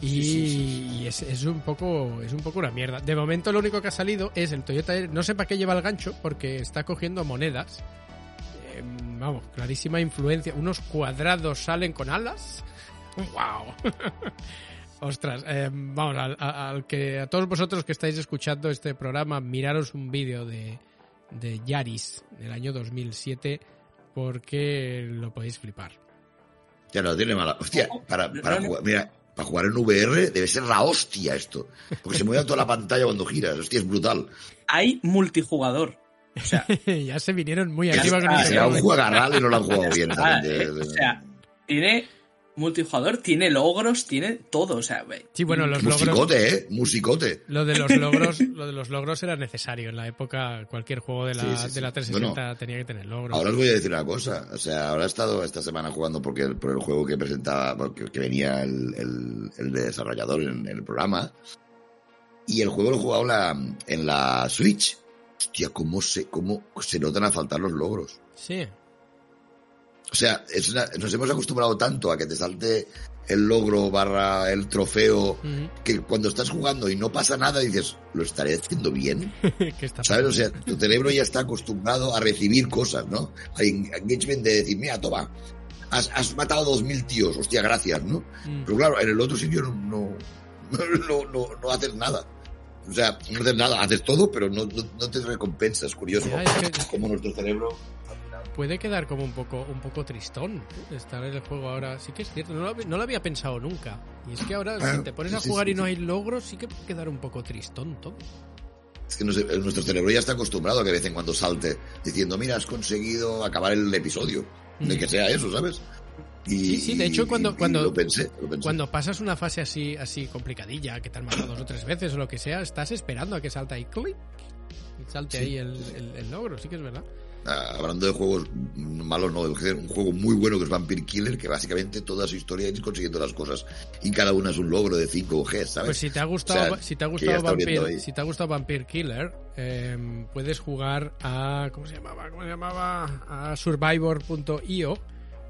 Y, Sí, sí, sí, y es, es un poco es un poco una mierda. De momento lo único que ha salido es el Toyota Yaris, no sé para qué lleva el gancho porque está cogiendo monedas. Eh, vamos, clarísima influencia. Unos cuadrados salen con alas. Wow. Ostras, eh, vamos, al, al que a todos vosotros que estáis escuchando este programa, miraros un vídeo de, de Yaris del año 2007 porque lo podéis flipar. Ya no tiene mala. Hostia, para, para jugar, mira, para jugar en VR debe ser la hostia esto. Porque se mueve toda la pantalla cuando giras. Hostia, es brutal. Hay multijugador. O sea, ya se vinieron muy arriba con ese Será un y no lo han jugado bien. ah, o sea, tiene multijugador, tiene logros, tiene todo. O sea, Sí, bueno, los logros, musicote, ¿eh? Musicote. lo de los logros, lo de los logros era necesario en la época. Cualquier juego de la, Sí, sí, sí. de la 360 tenía que tener logros. Ahora os voy a decir una cosa. O sea, ahora he estado esta semana jugando porque el- por el juego que presentaba, porque- que venía el, el- el desarrollador en, el programa. Y el juego lo he jugado en la, en la Switch. Hostia, cómo se, cómo se notan a faltar los logros. Sí, O sea, es una- nos hemos acostumbrado tanto a que te salte el logro barra el trofeo que cuando estás jugando y no pasa nada dices, ¿lo estaré haciendo bien? está ¿Sabes? O sea, tu cerebro ya está acostumbrado a recibir cosas, ¿no? Hay engagement de decir, mira, toma, has, has matado dos mil tíos, hostia, gracias, ¿no? Mm. Pero claro, en el otro sitio no, no, no, no, no haces nada. O sea, no haces nada, haces todo, pero no, no, no te recompensas, curioso. Es que- es que Como nuestro cerebro... puede quedar como un poco un poco tristón ¿eh? estar en el juego ahora. Sí que es cierto, no lo, no lo había pensado nunca. Y es que ahora, Ah, si te pones a sí, jugar sí, y no hay logros, sí que puede quedar un poco tristón todo. Es que no sé, nuestro cerebro ya está acostumbrado a que de vez en cuando salte diciendo, mira, has conseguido acabar el episodio. De Mm. que sea eso, ¿sabes? Y, Sí, sí, de hecho, cuando- cuando- lo pensé, lo pensé. Cuando pasas una fase así, así complicadilla, que te han matado dos o tres veces o lo que sea, estás esperando a que salte ahí clic. Y salte Sí, ahí el, el- el logro, sí que es verdad. Hablando de juegos malos, no, un juego muy bueno que es Vampire Killer, que básicamente toda su historia es consiguiendo las cosas y cada una es un logro de 5 G, ¿sabes? Pues si te ha gustado, O sea, si te ha gustado Vampire, si te ha gustado Vampire Killer, eh, puedes jugar a ¿cómo se llamaba? ¿Cómo se llamaba? A Survivor.io,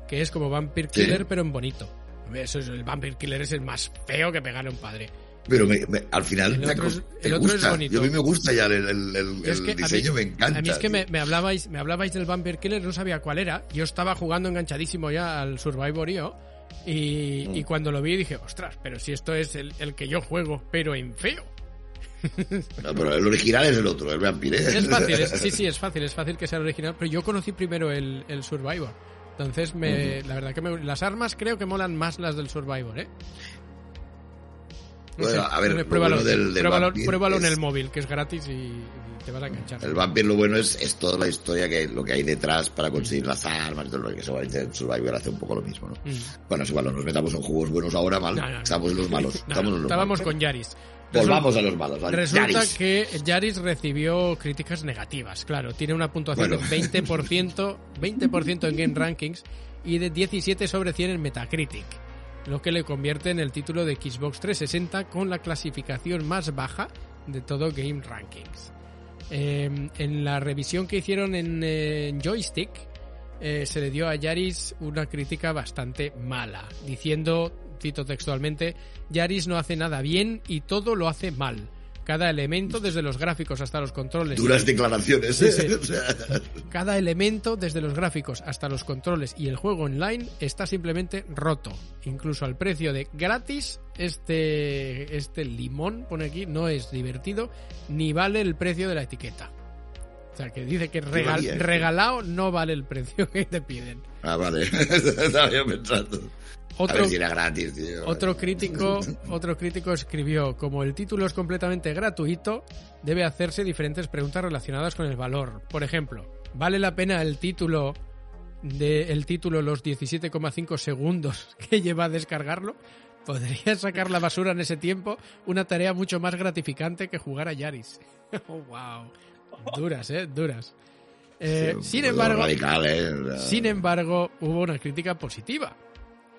que es como Vampire Sí. Killer pero en bonito. Eso es, el Vampire Killer es el más feo que pegar a un padre. Pero me- me- al final El otro es- el gusta. bonito. Yo a mí me gusta ya el, el- el- Es el que a mí- diseño, me encanta. A mí es que me, me hablabais, me hablabais del Vampire Killer, no sabía cuál era. Yo estaba jugando enganchadísimo ya al Survivor.io y, Mm. y cuando lo vi dije, ostras, pero si esto es el, el que yo juego, pero en feo. No, pero el original es el otro, el Vampire. Es fácil, es- sí, sí, es fácil, es fácil que sea el original, pero yo conocí primero el, el Survivor. Entonces, me, la verdad que me- las armas creo que molan más las del Survivor, ¿eh? Bueno, a ver, lo pruébalo, bueno del- del pruébalo- pruébalo en es- el móvil, que es gratis y, te vas a enganchar. El Vampire lo bueno es, es toda la historia que lo que hay detrás para conseguir las armas y todo lo que seguramente Survivor hace un poco lo mismo, ¿no? Mm. Bueno, es igual, no nos metamos en juegos buenos ahora mal, No, no, estamos en los malos. Estamos en los estábamos malos. con Yaris. Volvamos a los malos, ¿vale? Resulta Yaris. que Yaris recibió críticas negativas, claro. Tiene una puntuación Bueno. de 20%, 20% en Game Rankings y de 17 sobre 100 en Metacritic, lo que le convierte en el título de Xbox 360 con la clasificación más baja de todo Game Rankings. Eh, en la revisión que hicieron en, eh, Joystick, eh, se le dio a Yaris una crítica bastante mala, diciendo, cito textualmente, Yaris no hace nada bien y todo lo hace mal. Cada elemento, desde los gráficos hasta los controles. Duras declaraciones, ¿eh? sí. Cada elemento, desde los gráficos hasta los controles y el juego online, está simplemente roto. Incluso al precio de gratis, este, este limón, pone aquí, no es divertido, ni vale el precio de la etiqueta. O sea, que dice que regalado no vale el precio que te piden. Ah, vale. Estaba yo pensando. A Otro, ver si era gratis, tío. otro crítico, otro crítico escribió, como el título es completamente gratuito, debe hacerse diferentes preguntas relacionadas con el valor. Por ejemplo, ¿vale la pena el título de el título los 17,5 segundos que lleva a descargarlo? ¿Podría sacar la basura en ese tiempo? Una tarea mucho más gratificante que jugar a Yaris. oh, wow. Duras, eh, duras. Eh, Sí, sin poco embargo, Radical, ¿eh? Sin embargo, hubo una crítica positiva.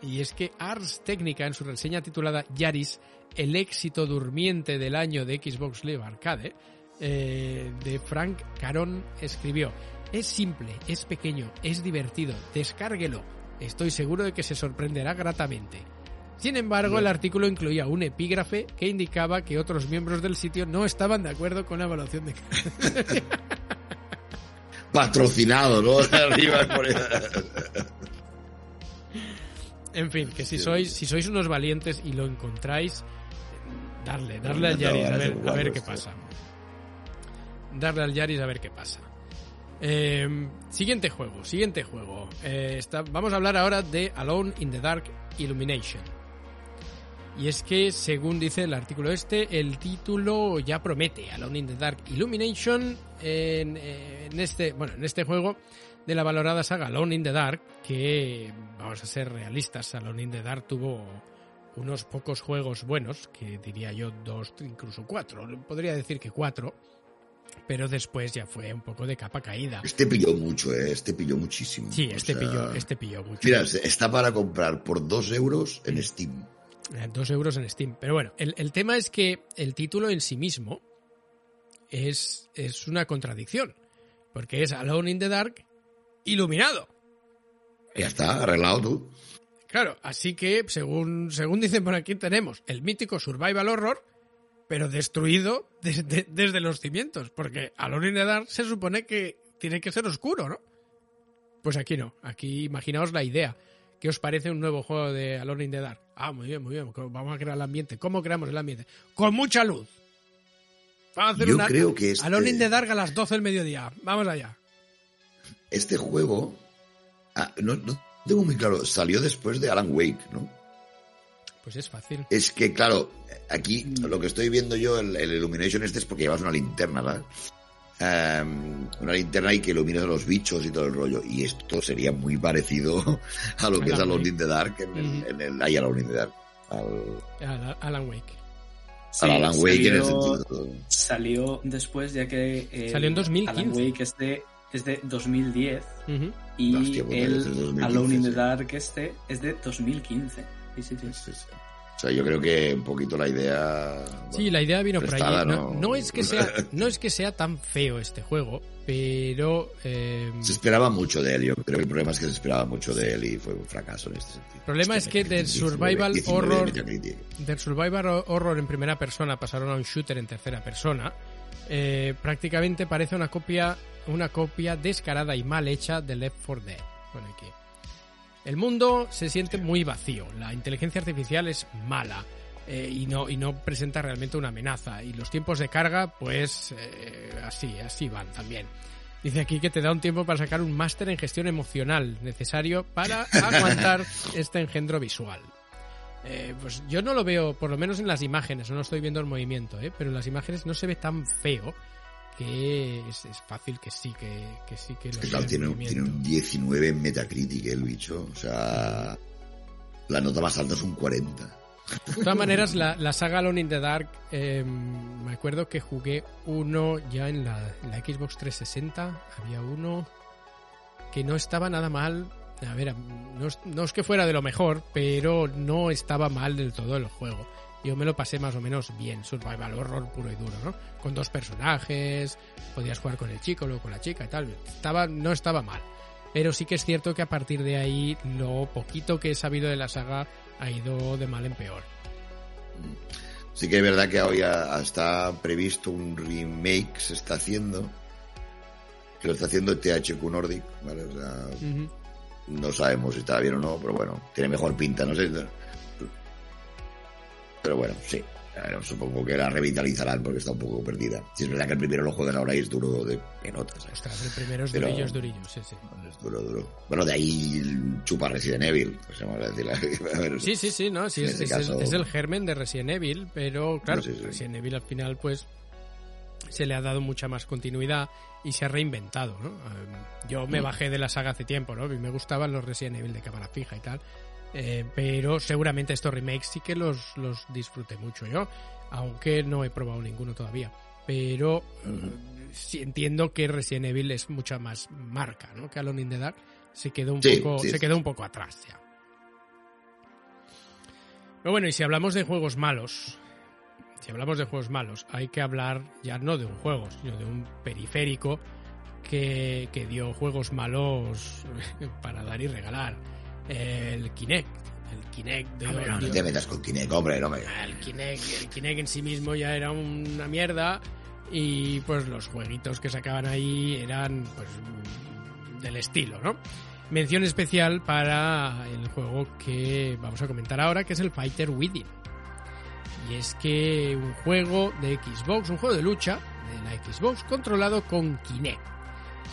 Y es que Ars Technica, en su reseña titulada Yaris, el éxito durmiente del año de Xbox Live Arcade, eh, de Frank Caron, escribió: Es simple, es pequeño, es divertido, descárguelo. Estoy seguro de que se sorprenderá gratamente. Sin embargo, el artículo incluía un epígrafe que indicaba que otros miembros del sitio no estaban de acuerdo con la evaluación de Patrocinado, ¿no? Arriba por En fin, que si sois, si sois unos valientes y lo encontráis, darle, darle al Yaris a ver, a qué pasa. Darle al Yaris a ver qué pasa. Eh, siguiente juego, siguiente juego. Eh, está- vamos a hablar ahora de Alone in the Dark Illumination. Y es que, según dice el artículo este, el título ya promete Alone in the Dark Illumination en, en este, bueno, en este juego de la valorada saga Alone in the Dark, que vamos a ser realistas, Alone in the Dark tuvo unos pocos juegos buenos, que diría yo dos, incluso cuatro, podría decir que cuatro, pero después ya fue un poco de capa caída. Este pilló mucho, ¿eh? Este pilló muchísimo. Sí, O este sea, pilló, este pilló mucho. Mira, está para comprar por dos euros en Steam. Eh, Dos euros en Steam. Pero bueno, el, el tema es que el título en sí mismo es, es una contradicción. Porque es Alone in the Dark iluminado. Ya está, arreglado tú. Claro, así que según, según dicen por aquí tenemos el mítico Survival Horror, pero destruido desde, desde los cimientos. Porque Alone in the Dark se supone que tiene que ser oscuro, ¿no? Pues aquí no. Aquí imaginaos la idea. ¿Qué os parece un nuevo juego de Alone in the Dark? Ah, muy bien, muy bien. Vamos a crear el ambiente. ¿Cómo creamos el ambiente? Con mucha luz. Vamos a hacer Yo una creo que este- Alone in the Dark a las 12 del mediodía. Vamos allá. Este juego, ah, no, no tengo muy claro, salió después de Alan Wake, ¿no? Pues es fácil. Es que, claro, aquí lo que estoy viendo yo, el, el Illumination este es porque llevas una linterna, ¿verdad? Em, una linterna y que iluminas a los bichos y todo el rollo. Y esto sería muy parecido a lo que es Alan Alone Wake. in the Dark en el, en el, ahí Alone in the Dark. Al, Al- Alan Wake. Sí, al Alan Wake en el salió- sentido. Salió después, ya que. el Salió en 2015. Alan Wake es de, es de 2010 Ujú. y Hostia, el es de 2015, Alone in the. Dark este es de 2015. Sí, sí, sí. O sea, yo creo que un poquito la idea. Sí, la idea vino por allí. prestada, No, ¿no? no es que sea, no es que sea tan feo este juego, pero eh, Se esperaba mucho de él, yo creo que el problema es que se esperaba mucho de él y fue un fracaso en este sentido. El problema es que del 19, survival 19 horror- Metacritic. del survival horror en primera persona pasaron a un shooter en tercera persona. eh, prácticamente parece una copia, una copia descarada y mal hecha de Left 4 Dead. Pone aquí. El mundo se siente muy vacío. La inteligencia artificial es mala. eh, y no y no presenta realmente una amenaza y los tiempos de carga pues eh, así así van también dice aquí que te da un tiempo para sacar un máster en gestión emocional necesario para aguantar este engendro visual Eh, pues yo no lo veo por lo menos en las imágenes no lo estoy viendo en movimiento ¿eh? pero en las imágenes no se ve tan feo que es, es fácil que sí que, que sí que lo Que claro, en tiene, tiene un 19 en Metacritic el bicho. O sea, la nota más alta es un 40. De todas maneras, la, la saga Alone in the Dark, eh, me acuerdo que jugué uno ya en la, en la Xbox 360, había uno que no estaba nada mal. A ver, no es, no es que fuera de lo mejor, pero no estaba mal del todo el juego. Yo me lo pasé más o menos bien, survival horror puro y duro, ¿no? Con dos personajes, podías jugar con el chico, luego con la chica y tal. Estaba, no estaba mal. Pero sí que es cierto que a partir de ahí, lo poquito que he sabido de la saga ha ido de mal en peor. Sí que es verdad que hoy está previsto un remake, se está haciendo, que lo está haciendo THQ Nordic, ¿vale? O sea, no sabemos si está bien o no, pero bueno, tiene mejor pinta, no sé. Pero bueno, sí. Supongo que la revitalizarán porque está un poco perdida. Si es verdad que el primero lo juegas ahora y es duro de penotas. ¿eh? Ostras, el primero es Pero- durillo, es durillo, sí, sí. Es duro, duro. Bueno, de ahí chupa Resident Evil. Pues vamos a decir, a ver, Sí, sí, sí, no, sí, es, este es caso- el, es el germen de Resident Evil, pero claro, Sí, sí, sí. Resident Evil al final pues se le ha dado mucha más continuidad y se ha reinventado, ¿no? Eh, Yo me Mm. bajé de la saga hace tiempo, ¿no? Y me gustaban los Resident Evil de cámara fija y tal, eh, pero seguramente estos remakes sí que los, los disfruté mucho yo, aunque no he probado ninguno todavía. Pero eh, sí entiendo que Resident Evil es mucha más marca, ¿no? Que Alone in the Dark se quedó un Sí, poco, sí, se quedó un poco atrás ya. Pero bueno, y si hablamos de juegos malos, si hablamos de juegos malos, hay que hablar ya no de un juego, sino de un periférico que, que dio juegos malos para dar y regalar. El Kinect. El Kinect dio- A ver, no dio- te metas con Kinect, hombre, no me... el Kinect, el Kinect en sí mismo ya era una mierda y pues los jueguitos que sacaban ahí eran pues del estilo, ¿no? Mención especial para el juego que vamos a comentar ahora, que es el Fighter Within. Y es que un juego de Xbox, un juego de lucha de la Xbox controlado con Kinect.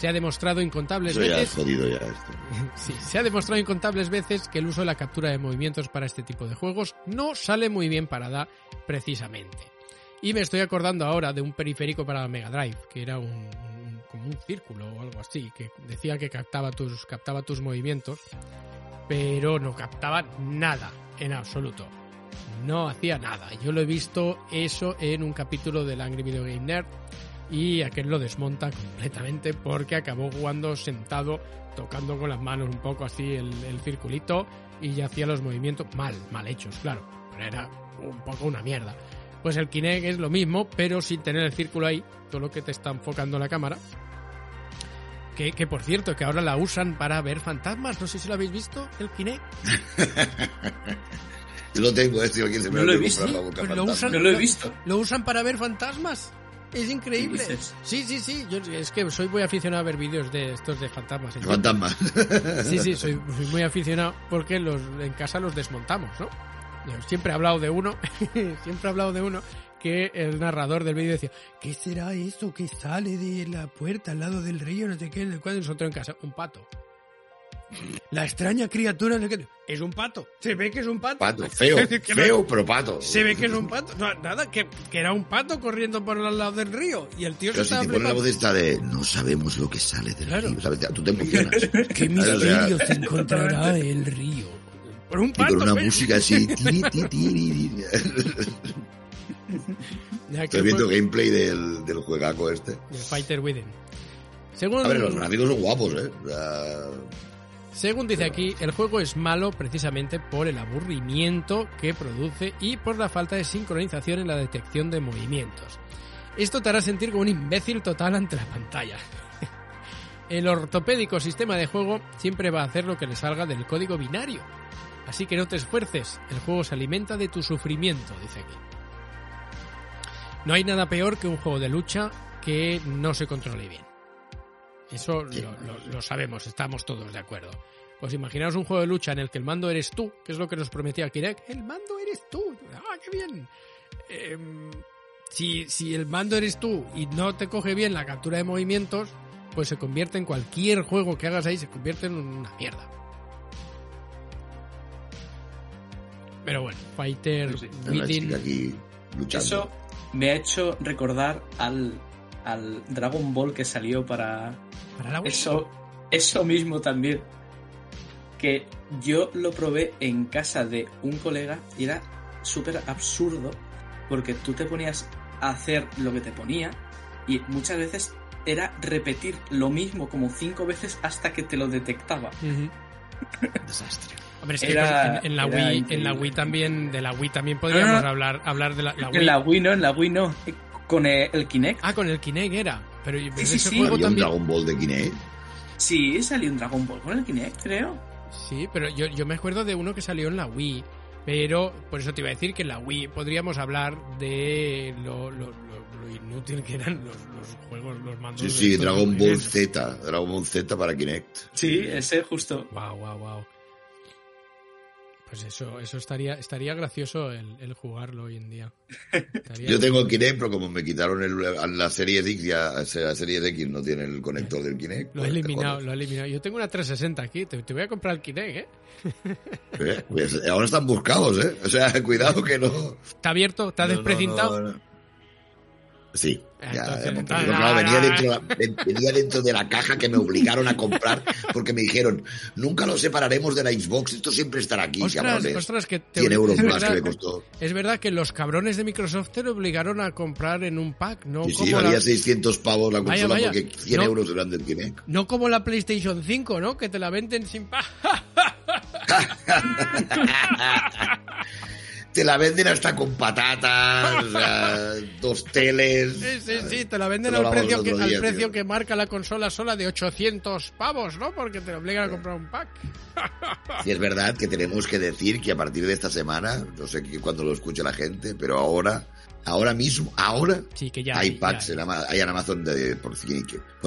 Se ha demostrado incontables veces jodido ya esto. Sí, se ha demostrado incontables veces que el uso de la captura de movimientos para este tipo de juegos no sale muy bien parada precisamente. Y me estoy acordando ahora de un periférico para la Mega Drive, que era un, un- como un círculo o algo así, que decía que captaba tus, captaba tus movimientos, pero no captaba nada en absoluto. No hacía nada. Yo lo he visto eso en un capítulo del Angry Video Game Nerd y aquel lo desmonta completamente porque acabó jugando sentado, tocando con las manos un poco así el, el circulito y ya hacía los movimientos mal, mal hechos, claro, pero era un poco una mierda. Pues el Kinect es lo mismo, pero sin tener el círculo ahí, todo lo que te está enfocando la cámara. Que, que por cierto, que ahora la usan para ver fantasmas, no sé si lo habéis visto, el Kinect. Lo tengo, este, aquí se me No lo he olvidó visto. comprar la boca lo fantasma. usan- No lo he visto. Lo usan para ver fantasmas. Es increíble. Sí, sí, sí. Yo es que soy muy aficionado a ver vídeos de estos de fantasmas. en YouTube. Fantasma. Sí, sí, soy, soy muy aficionado porque los en casa los desmontamos, ¿no? Yo siempre he hablado de uno, siempre he hablado de uno que el narrador del vídeo decía, ¿qué será eso que sale de la puerta al lado del río? No sé qué, en el cual nosotros en casa, un pato. La extraña criatura, es un pato. Se ve que es un pato. Pato, feo, feo, pero pato. Se ve que es un pato. No, nada, que, que era un pato corriendo por al lado del río. Y el tío se Pero si estaba te pones la voz esta de no sabemos lo que sale del Claro. río, ¿sabes? Tú te emocionas. ¿Qué O sea, misterios encontrará el río? Por un y pato. con una ¿ves? música así. tiri, tiri, tiri. Estoy viendo fue- gameplay del, del juegaco este. El Fighter Within. Según, A ver, los gráficos son guapos, ¿eh? Según dice aquí, el juego es malo precisamente por el aburrimiento que produce y por la falta de sincronización en la detección de movimientos. Esto te hará sentir como un imbécil total ante la pantalla. El ortopédico sistema de juego siempre va a hacer lo que le salga del código binario. Así que no te esfuerces, el juego se alimenta de tu sufrimiento, dice aquí. No hay nada peor que un juego de lucha que no se controle bien. Eso lo, lo- lo sabemos, estamos todos de acuerdo. Pues imaginaos un juego de lucha en el que el mando eres tú, que es lo que nos prometía Kinect. El mando eres tú. ¡Ah, qué bien! Em, si, si el mando eres tú y no te coge bien la captura de movimientos, pues se convierte en cualquier juego que hagas ahí, se convierte en una mierda. Pero bueno, Fighter Sí, Within. aquí luchando. Eso me ha hecho recordar al, al Dragon Ball que salió para Para la Wii. eso, eso mismo también. Que yo lo probé en casa de un colega y era súper absurdo porque tú te ponías a hacer lo que te ponía y muchas veces era repetir lo mismo como cinco veces hasta que te lo detectaba. Desastre. Hombre, es que Era- en, en la Wii, en la. Wii también, de la Wii también podríamos hablar, hablar de la, la Wii. En la Wii no, en la Wii no. Con el, el Kinect. Ah, con el Kinect era. Pero sí, ese sí. juego un. Dragon Ball de Kinect. Sí, salió un Dragon Ball con el Kinect, creo. Sí, pero yo, yo me acuerdo de uno que salió en la Wii. Pero por eso te iba a decir que en la Wii podríamos hablar de lo, lo, lo- lo inútil que eran los, los juegos, los mandos. Sí, sí, Dragon Ball. Z. Dragon Ball Z para Kinect. Sí, ese justo. Wow, wow, wow. Pues eso, eso estaría, estaría gracioso el, el jugarlo hoy en día. Estaría- Yo tengo el Kinect, pero como me quitaron el, la serie X, ya la serie X no tiene el conector del Kinect. Lo he pues eliminado, lo he eliminado. Yo tengo una 360 aquí, te, te voy a comprar el Kinect, ¿eh? Eh, pues ahora están buscados, ¿eh? O sea, cuidado que no... ¿Está abierto? ¿Está no, no, desprecintado? no, no. Sí, ya, porque, claro, nada, venía, dentro, de la- venía dentro de la caja que me obligaron a comprar porque me dijeron, nunca lo separaremos de la Xbox, esto siempre estará aquí, Ostras, ostras, que te 100 euros más que me costó. Es verdad que los cabrones de Microsoft te obligaron a comprar en un pack, no Y sí, como valía la, 600 pavos la Vaya, consola vaya. porque 100 No. euros eran del Kinect. no como la PlayStation 5, ¿no? Que te la venden sin pack. Te la venden hasta con patatas, o sea, dos teles. Sí, sí, sí, te la venden al precio, que, al precio tío. que marca la consola sola de 800 pavos, ¿no? Porque te obligan a comprar un pack. Y es verdad que tenemos que decir que a partir de esta semana, no sé cuándo lo escuche la gente, pero ahora, ahora mismo, ahora Sí, que ya hay ya packs hay. en, Ama- hay en Amazon de, por,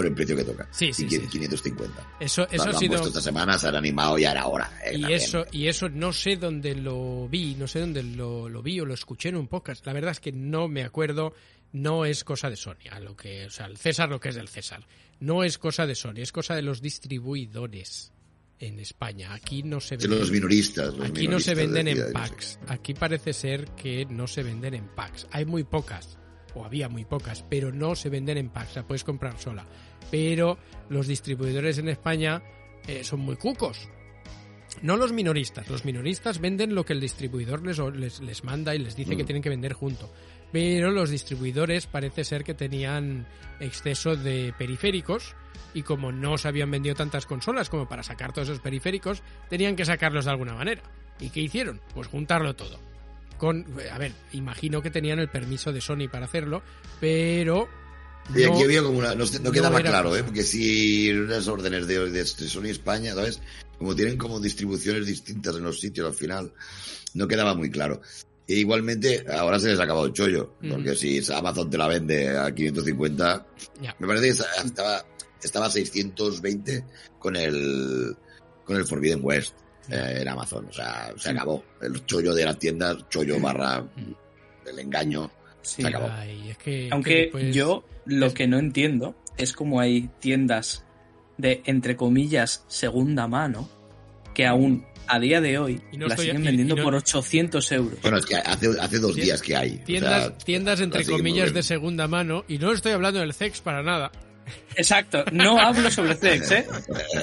el precio que toca. Sí, sí, Y sí. 550. Eso, eso lo han sido... puesto esta semana, se han animado y ahora ahora. eh, Y eso, y eso no sé dónde lo vi, no sé dónde lo, lo vi o lo escuché en un podcast. La verdad es que no me acuerdo, no es cosa de Sony, a lo que, o sea, el César lo que es del César. No es cosa de Sony, es cosa de los distribuidores en España. Aquí no se De venden, los minoristas. los aquí no se venden en packs. Aquí parece ser que no se venden en packs. Hay muy pocas, o había muy pocas, pero no se venden en packs, la puedes comprar sola. Pero los distribuidores en España eh, son muy cucos. No los minoristas. Los minoristas venden lo que el distribuidor les, les, les manda y les dice que Mm. tienen que vender junto. Pero los distribuidores parece ser que tenían exceso de periféricos y como no se habían vendido tantas consolas como para sacar todos esos periféricos, tenían que sacarlos de alguna manera. ¿Y qué hicieron? Pues juntarlo todo. Con, a ver, imagino que tenían el permiso de Sony para hacerlo, pero Y no- aquí había como una, no, no no quedaba era claro, cosa. ¿eh? Porque si unas órdenes de, de Sony España, ¿sabes? Como tienen como distribuciones distintas en los sitios al final, no quedaba muy claro. E igualmente, ahora se les ha acabado el chollo, Ujú. porque si Amazon te la vende a 550, ya. me parece que estaba, estaba a 620 con el, con el Forbidden West eh, en Amazon. O sea, se acabó. El chollo de las tiendas, chollo barra el engaño. Sí. Se acabó. Ay, es que, Aunque que después- yo lo que no entiendo es como hay tiendas de, entre comillas, segunda mano, que aún a día de hoy no la estoy- siguen vendiendo y no- por 800 euros. Bueno, es que hace, hace dos días que hay. O Tiendas, sea, tiendas entre comillas de segunda mano, y no estoy hablando del CEX para nada. Exacto, no hablo sobre Zex, ¿eh?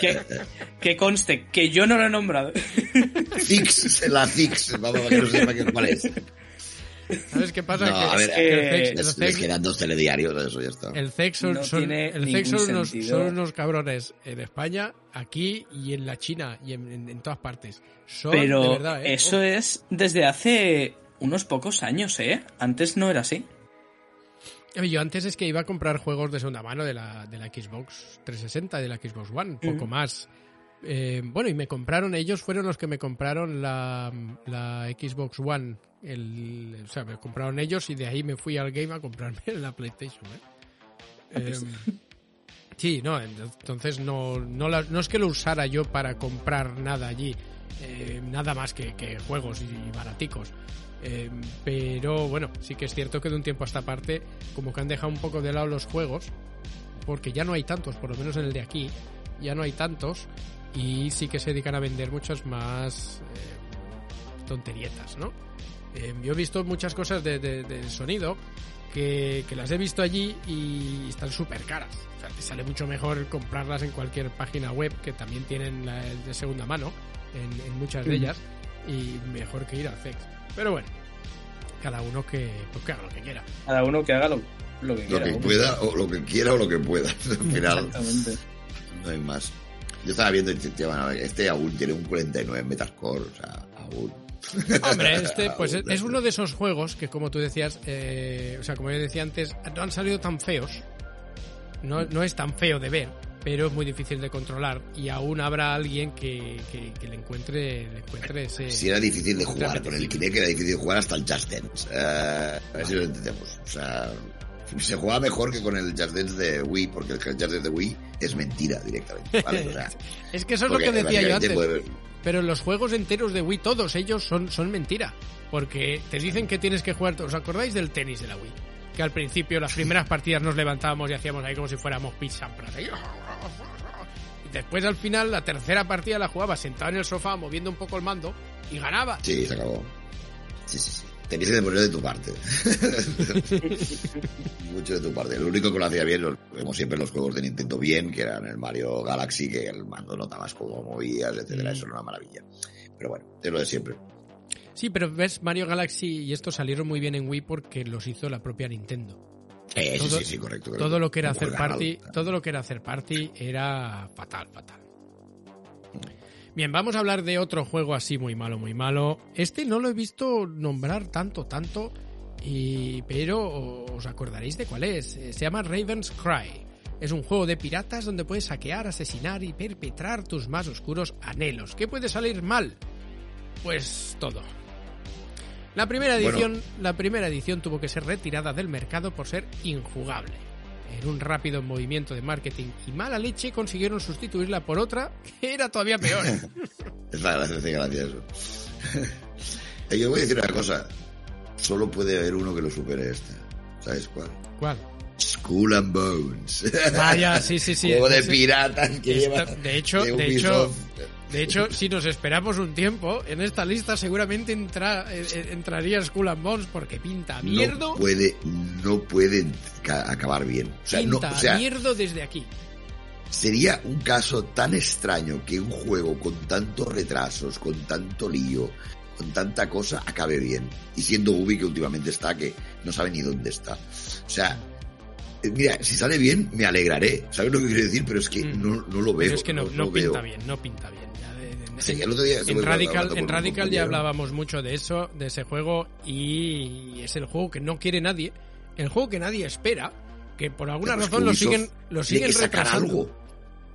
Que, que conste que yo no lo he nombrado. Zix, la Zix, vamos a que no sepa qué- cuál es. ¿Sabes qué pasa? No, que, a ver, que el CEX, el Les, les CEX- quedan dos telediarios, eso ya está. el CEX son, No el unos, sentido. son unos cabrones en España, aquí y en la China y en, en- en todas partes. Son de Pero verdad, ¿eh? eso es desde hace unos pocos años, ¿eh? Antes no era así. Yo antes es que iba a comprar juegos de segunda mano de la, de la Xbox 360, de la Xbox One, poco Ujú. más. Eh, bueno, y me compraron, ellos fueron los que me compraron la, la Xbox One. El, o sea, me compraron ellos y de ahí me fui al game a comprarme la PlayStation. ¿eh? Eh, sí, no, entonces no, no, la- no es que lo usara yo para comprar nada allí, eh, nada más que, que juegos y baraticos. Eh, pero bueno, sí que es cierto que de un tiempo a esta parte, como que han dejado un poco de lado los juegos, porque ya no hay tantos, por lo menos en el de aquí, ya no hay tantos, y sí que se dedican a vender muchas más eh, tonterietas, ¿no? Eh, yo he visto muchas cosas de, de- de sonido que, que las he visto allí y están súper caras. O sea, te sale mucho mejor comprarlas en cualquier página web que también tienen la de segunda mano en, en muchas de ellas y mejor que ir al sex. Pero bueno, cada uno que, pues, que haga lo que quiera. Cada uno que haga lo, lo que Lo quiera. que vamos. pueda, o lo que quiera o lo que pueda. Al final, Exactamente. no hay más. Yo estaba viendo y decía, bueno, este aún tiene un 49 en Metascore, o sea, aún. Hombre, este pues es, es uno de esos juegos que, como tú decías, eh, o sea, como yo decía antes, no han salido tan feos. No, no es tan feo de ver, pero es muy difícil de controlar y aún habrá alguien que, que, que le encuentre le encuentre ese... Si era difícil de jugar, con el. Kinect era difícil de jugar hasta el Just Dance. Eh, a ver si lo entendemos. O sea, se jugaba mejor que con el Just Dance de Wii, porque el Just Dance de Wii es mentira directamente. ¿vale? O sea, Es que eso es lo que decía yo antes. pues, pero los juegos enteros de Wii, todos ellos son, son mentira. Porque te dicen que tienes que jugar. ¿Os acordáis del tenis de la Wii? Que al principio, las primeras partidas nos levantábamos y hacíamos ahí como si fuéramos pizza. Y después, al final, la tercera partida la jugabas sentado en el sofá, moviendo un poco el mando y ganaba. Sí, se acabó. Sí, sí, sí. Tenías que poner de tu parte. Mucho de tu parte. Lo único que lo hacía bien, como siempre, los juegos de Nintendo bien, que eran el Mario Galaxy, que el mando notabas cómo movías, etcétera. Eso era una maravilla. Pero bueno, es lo de siempre. Sí, pero ves, Mario Galaxy y esto salieron muy bien en Wii porque los hizo la propia Nintendo. Eh, todo, sí, sí, correcto, correcto. Todo lo que era hacer party, todo lo que era hacer party era fatal, fatal. Bien, vamos a hablar de otro juego así muy malo, muy malo. Este no lo he visto nombrar tanto, tanto, y, pero os acordaréis de cuál es. Eh, Se llama Raven's Cry. Es un juego de piratas donde puedes saquear, asesinar y perpetrar tus más oscuros anhelos. ¿Qué puede salir mal? Pues todo. La primera Bueno. edición, la primera edición tuvo que ser retirada del mercado por ser injugable. En un rápido movimiento de marketing y mala leche consiguieron sustituirla por otra que era todavía peor. Es la gracia, eso. Eh, Yo voy a decir una cosa. Solo puede haber uno que lo supere este. ¿Sabes cuál? ¿Cuál? Skull and Bones. Vaya, sí, sí, sí. Juego de piratas que Esta- lleva. de hecho, de hecho, Ubisoft. De hecho, si nos esperamos un tiempo, en esta lista seguramente entra, eh, eh, entraría Skull and Bones porque pinta mierdo, No puede, no puede ca- acabar bien. O sea, no, pinta o sea, mierdo desde aquí. sería un caso tan extraño que un juego con tantos retrasos, con tanto lío, con tanta cosa, acabe bien. Y siendo Ubi que últimamente está, que no sabe ni dónde está. O sea, eh, mira, si sale bien, me alegraré. ¿Sabes lo que quiero decir? Pero es que Mm. no, no lo veo. Pero es que no, no pinta veo. bien, no pinta bien. Sí, en- el otro día en estuve Radical, en ya hablábamos mucho de eso, de ese juego, y es el juego que no quiere nadie, el juego que nadie espera, que por alguna Pero es razón lo siguen, lo siguen retrasando. algo.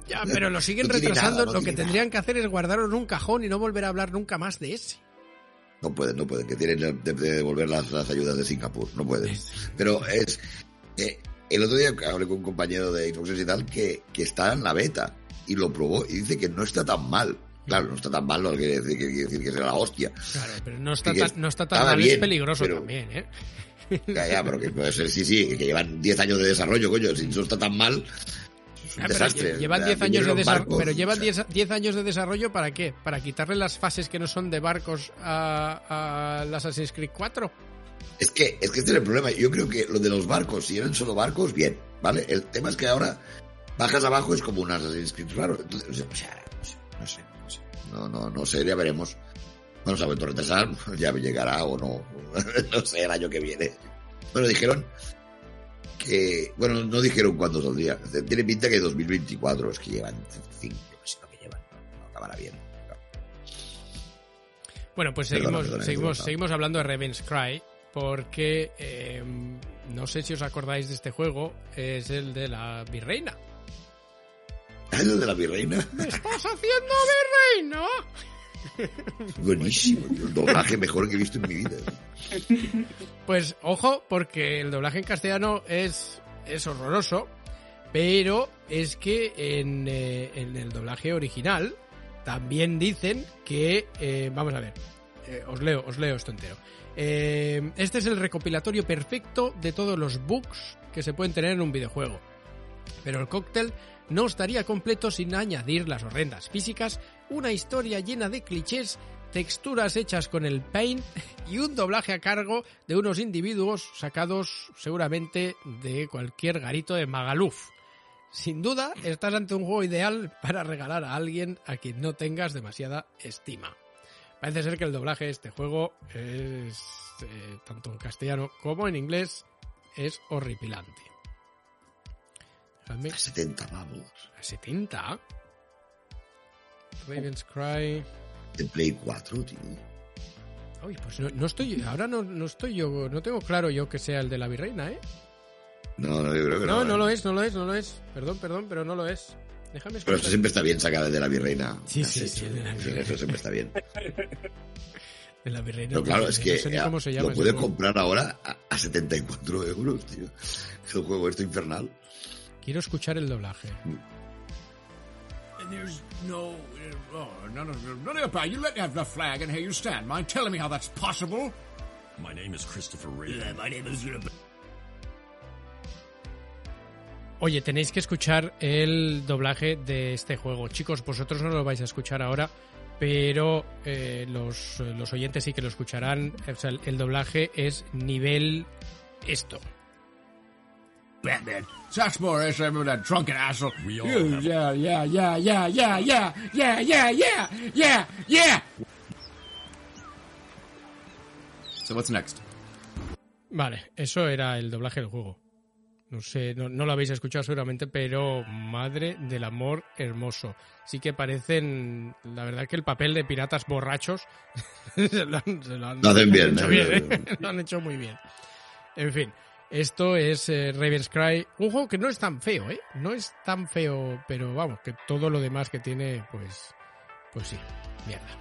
Ya, pero lo siguen No retrasando. nada, no lo que tendrían que hacer es guardarlo en un cajón y no volver a hablar nunca más de ese. No pueden, no pueden, que tienen de, de devolver las, las ayudas de Singapur, no pueden. Pero es... eh, el otro día hablé con un compañero de Xbox y tal que, que está en la beta y lo probó y dice que no está tan mal. Claro, no está tan mal, no quiere decir que, quiere decir que sea la hostia. Claro, pero no está tan, no está tan mal, es bien, peligroso pero- también, ¿eh? Ya, ya, pero que puede ser, sí, sí, que llevan 10 años de desarrollo, coño, si no está tan mal, es un Ah, desastre. llevan O sea, 10 años de barcos, Pero llevan o sea, 10 10 años de desarrollo para qué? Para quitarle las fases que no son de barcos a, a las Assassin's Creed 4. Es que, es que este es el problema. Yo creo que lo de los barcos, si eran solo barcos, bien, ¿vale? El tema es que ahora bajas abajo es como un Assassin's Creed raro. Entonces, o sea, no sé. No, no, sé, ya veremos. Bueno, se ha vuelto a retrasar, ya llegará o no. no sé, el año que viene. Bueno, dijeron que, bueno, no dijeron cuándo saldría. Tiene pinta que 2024, es que llevan 5, no sé lo que llevan. No acabará bien. Bueno, pues seguimos, seguimos, seguimos hablando de Raven's Cry. Porque eh, no sé si os acordáis de este juego, es el de la virreina. ¿Es el de la virreina? ¡Me estás haciendo virreina! Buenísimo, el doblaje mejor que he visto en mi vida. Pues ojo, porque el doblaje en castellano es, es horroroso, pero es que en, eh, en el doblaje original también dicen que... eh, vamos a ver, eh, os, leo, os leo esto entero. Este es el recopilatorio perfecto de todos los bugs que se pueden tener en un videojuego. Pero el cóctel no estaría completo sin añadir las horrendas físicas, una historia llena de clichés, texturas hechas con el paint y un doblaje a cargo de unos individuos sacados seguramente de cualquier garito de Magaluf. Sin duda, estás ante un juego ideal para regalar a alguien a quien no tengas demasiada estima. Parece ser que el doblaje de este juego es, eh, tanto en castellano como en inglés, es horripilante. Dejadme- A 70 pavos. ¿A 70? Raven's Cry. De Play 4, tío. Uy, pues no, no estoy. Ahora no, no estoy yo. No tengo claro yo que sea el de la virreina, ¿eh? No, no, yo creo que no. No, no ¿eh? lo es, no lo es, no lo es. Perdón, perdón, pero no lo es. Déjame Pero escuchar. esto siempre está bien sacada de la virreina. Sí, sí, sí, de la virreina. Eso siempre está bien. De la virreina. Pero claro, es que No sé ni eh, cómo se llama lo puedes comprar ahora a, a 74 euros, tío. El juego esto infernal. Quiero escuchar el doblaje. there's no. Oh, none of none of it. You let me have the flag, and here you stand. Mind telling me how that's possible? My name is Christopher Reeve. Yeah, my name is. Oye, tenéis que escuchar el doblaje de este juego. Chicos, vosotros no lo vais a escuchar ahora, pero eh, los, los, oyentes sí que lo escucharán. O sea, el, el doblaje es nivel esto. Batman. Saxmore is uh, that drunken asshole. We all yeah, yeah, yeah, yeah, yeah, yeah, yeah, yeah, yeah, yeah, yeah. So what's next? Vale, eso era el doblaje del juego. No sé, no, no lo habéis escuchado seguramente, pero madre del amor hermoso. Sí que parecen, la verdad que el papel de piratas borrachos se lo han, se lo han- Lo hacen bien, hecho ¿eh? bien, ¿eh? Lo han hecho muy bien. En fin, esto es eh, Raven's Cry, un juego que no es tan feo, ¿eh? No es tan feo, pero vamos, que todo lo demás que tiene, pues, pues sí, mierda.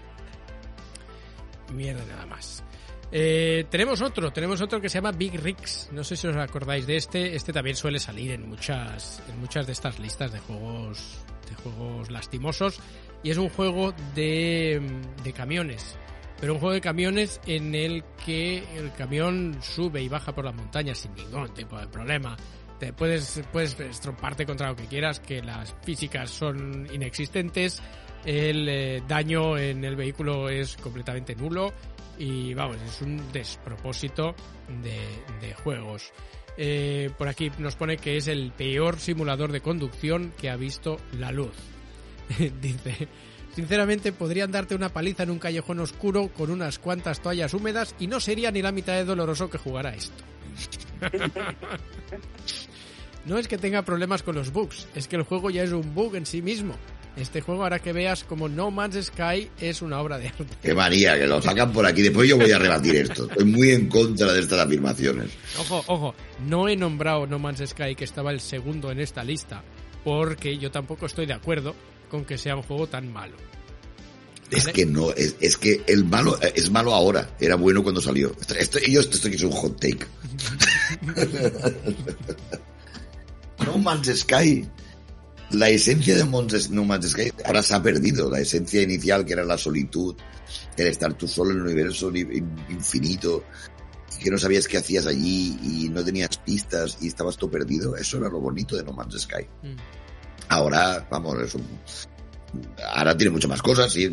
Mierda nada más. Eh, tenemos otro, tenemos otro que se llama Big Rigs. No sé si os acordáis de este. Este también suele salir en muchas, en muchas de estas listas de juegos, de juegos lastimosos. Y es un juego de, de camiones. Pero un juego de camiones en el que el camión sube y baja por las montañas sin ningún tipo de problema. Te puedes, puedes estromparte contra lo que quieras, que las físicas son inexistentes, el eh, daño en el vehículo es completamente nulo y vamos, es un despropósito de, de juegos. Eh, por aquí nos pone que es el peor simulador de conducción que ha visto la luz. Dice, sinceramente podrían darte una paliza en un callejón oscuro con unas cuantas toallas húmedas y no sería ni la mitad de doloroso que jugar a esto. No es que tenga problemas con los bugs, es que el juego ya es un bug en sí mismo. Este juego hará que veas como No Man's Sky es una obra de arte. Qué manía, que lo sacan por aquí. Después yo voy a rebatir esto. Estoy muy en contra de estas afirmaciones. Ojo, ojo, no he nombrado No Man's Sky que estaba el segundo en esta lista, porque yo tampoco estoy de acuerdo con que sea un juego tan malo. Es que no, es, es que el malo es malo ahora. Era bueno cuando salió. Esto, esto- yo esto, esto que es un hot take. no Man's Sky. La esencia de Mons- No Man's Sky ahora se ha perdido. La esencia inicial que era la solitud, el estar tú solo en un universo ni- in- infinito, y que no sabías qué hacías allí y no tenías pistas y estabas todo perdido. Eso era lo bonito de No Man's Sky. Mm. Ahora, vamos, es un, ahora tiene muchas más cosas, sí,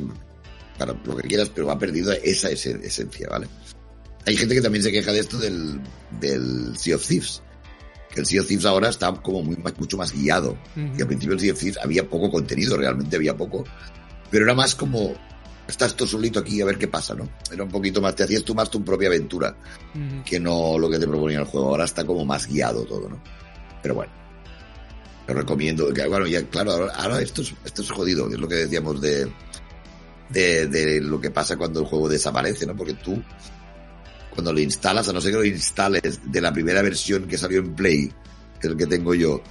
para lo que quieras, pero ha perdido esa ese- esencia, ¿vale? Hay gente que también se queja de esto del, del Sea of Thieves. Que el Sea of Thieves ahora está como muy, mucho más guiado. Y al principio el Sea of Thieves había poco contenido, realmente había poco. Pero era más como, estás tú solito aquí a ver qué pasa, ¿no? Era un poquito más, te hacías tú más tu propia aventura que no lo que te proponía el juego. Ahora está como más guiado todo, ¿no? Pero bueno. Lo recomiendo. que, Bueno, ya, claro, ahora, ahora esto, es, esto es jodido, es lo que decíamos de, de, de lo que pasa cuando el juego desaparece, ¿no? Porque tú, cuando lo instalas, a no ser que lo instales de la primera versión que salió en Play, que es el que tengo yo,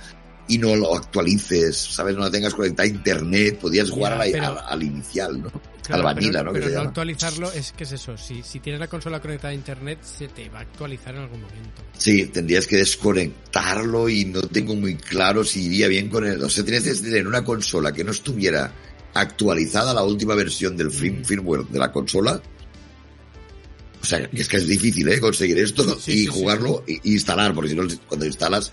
y no lo actualices, ¿sabes? No la tengas conectada a internet, podías jugar Ya, pero- al, al inicial, ¿no? Claro, al vanilla, pero, ¿no? Que pero se no llama. actualizarlo es que es eso. Si, si tienes la consola conectada a internet, se te va a actualizar en algún momento. Sí, tendrías que desconectarlo y no tengo muy claro si iría bien con el... O sea, tienes que tener una consola que no estuviera actualizada la última versión del firm- firmware de la consola. O sea, es que es difícil, ¿eh? Conseguir esto Sí, y sí, sí. jugarlo e instalar, porque si no, cuando instalas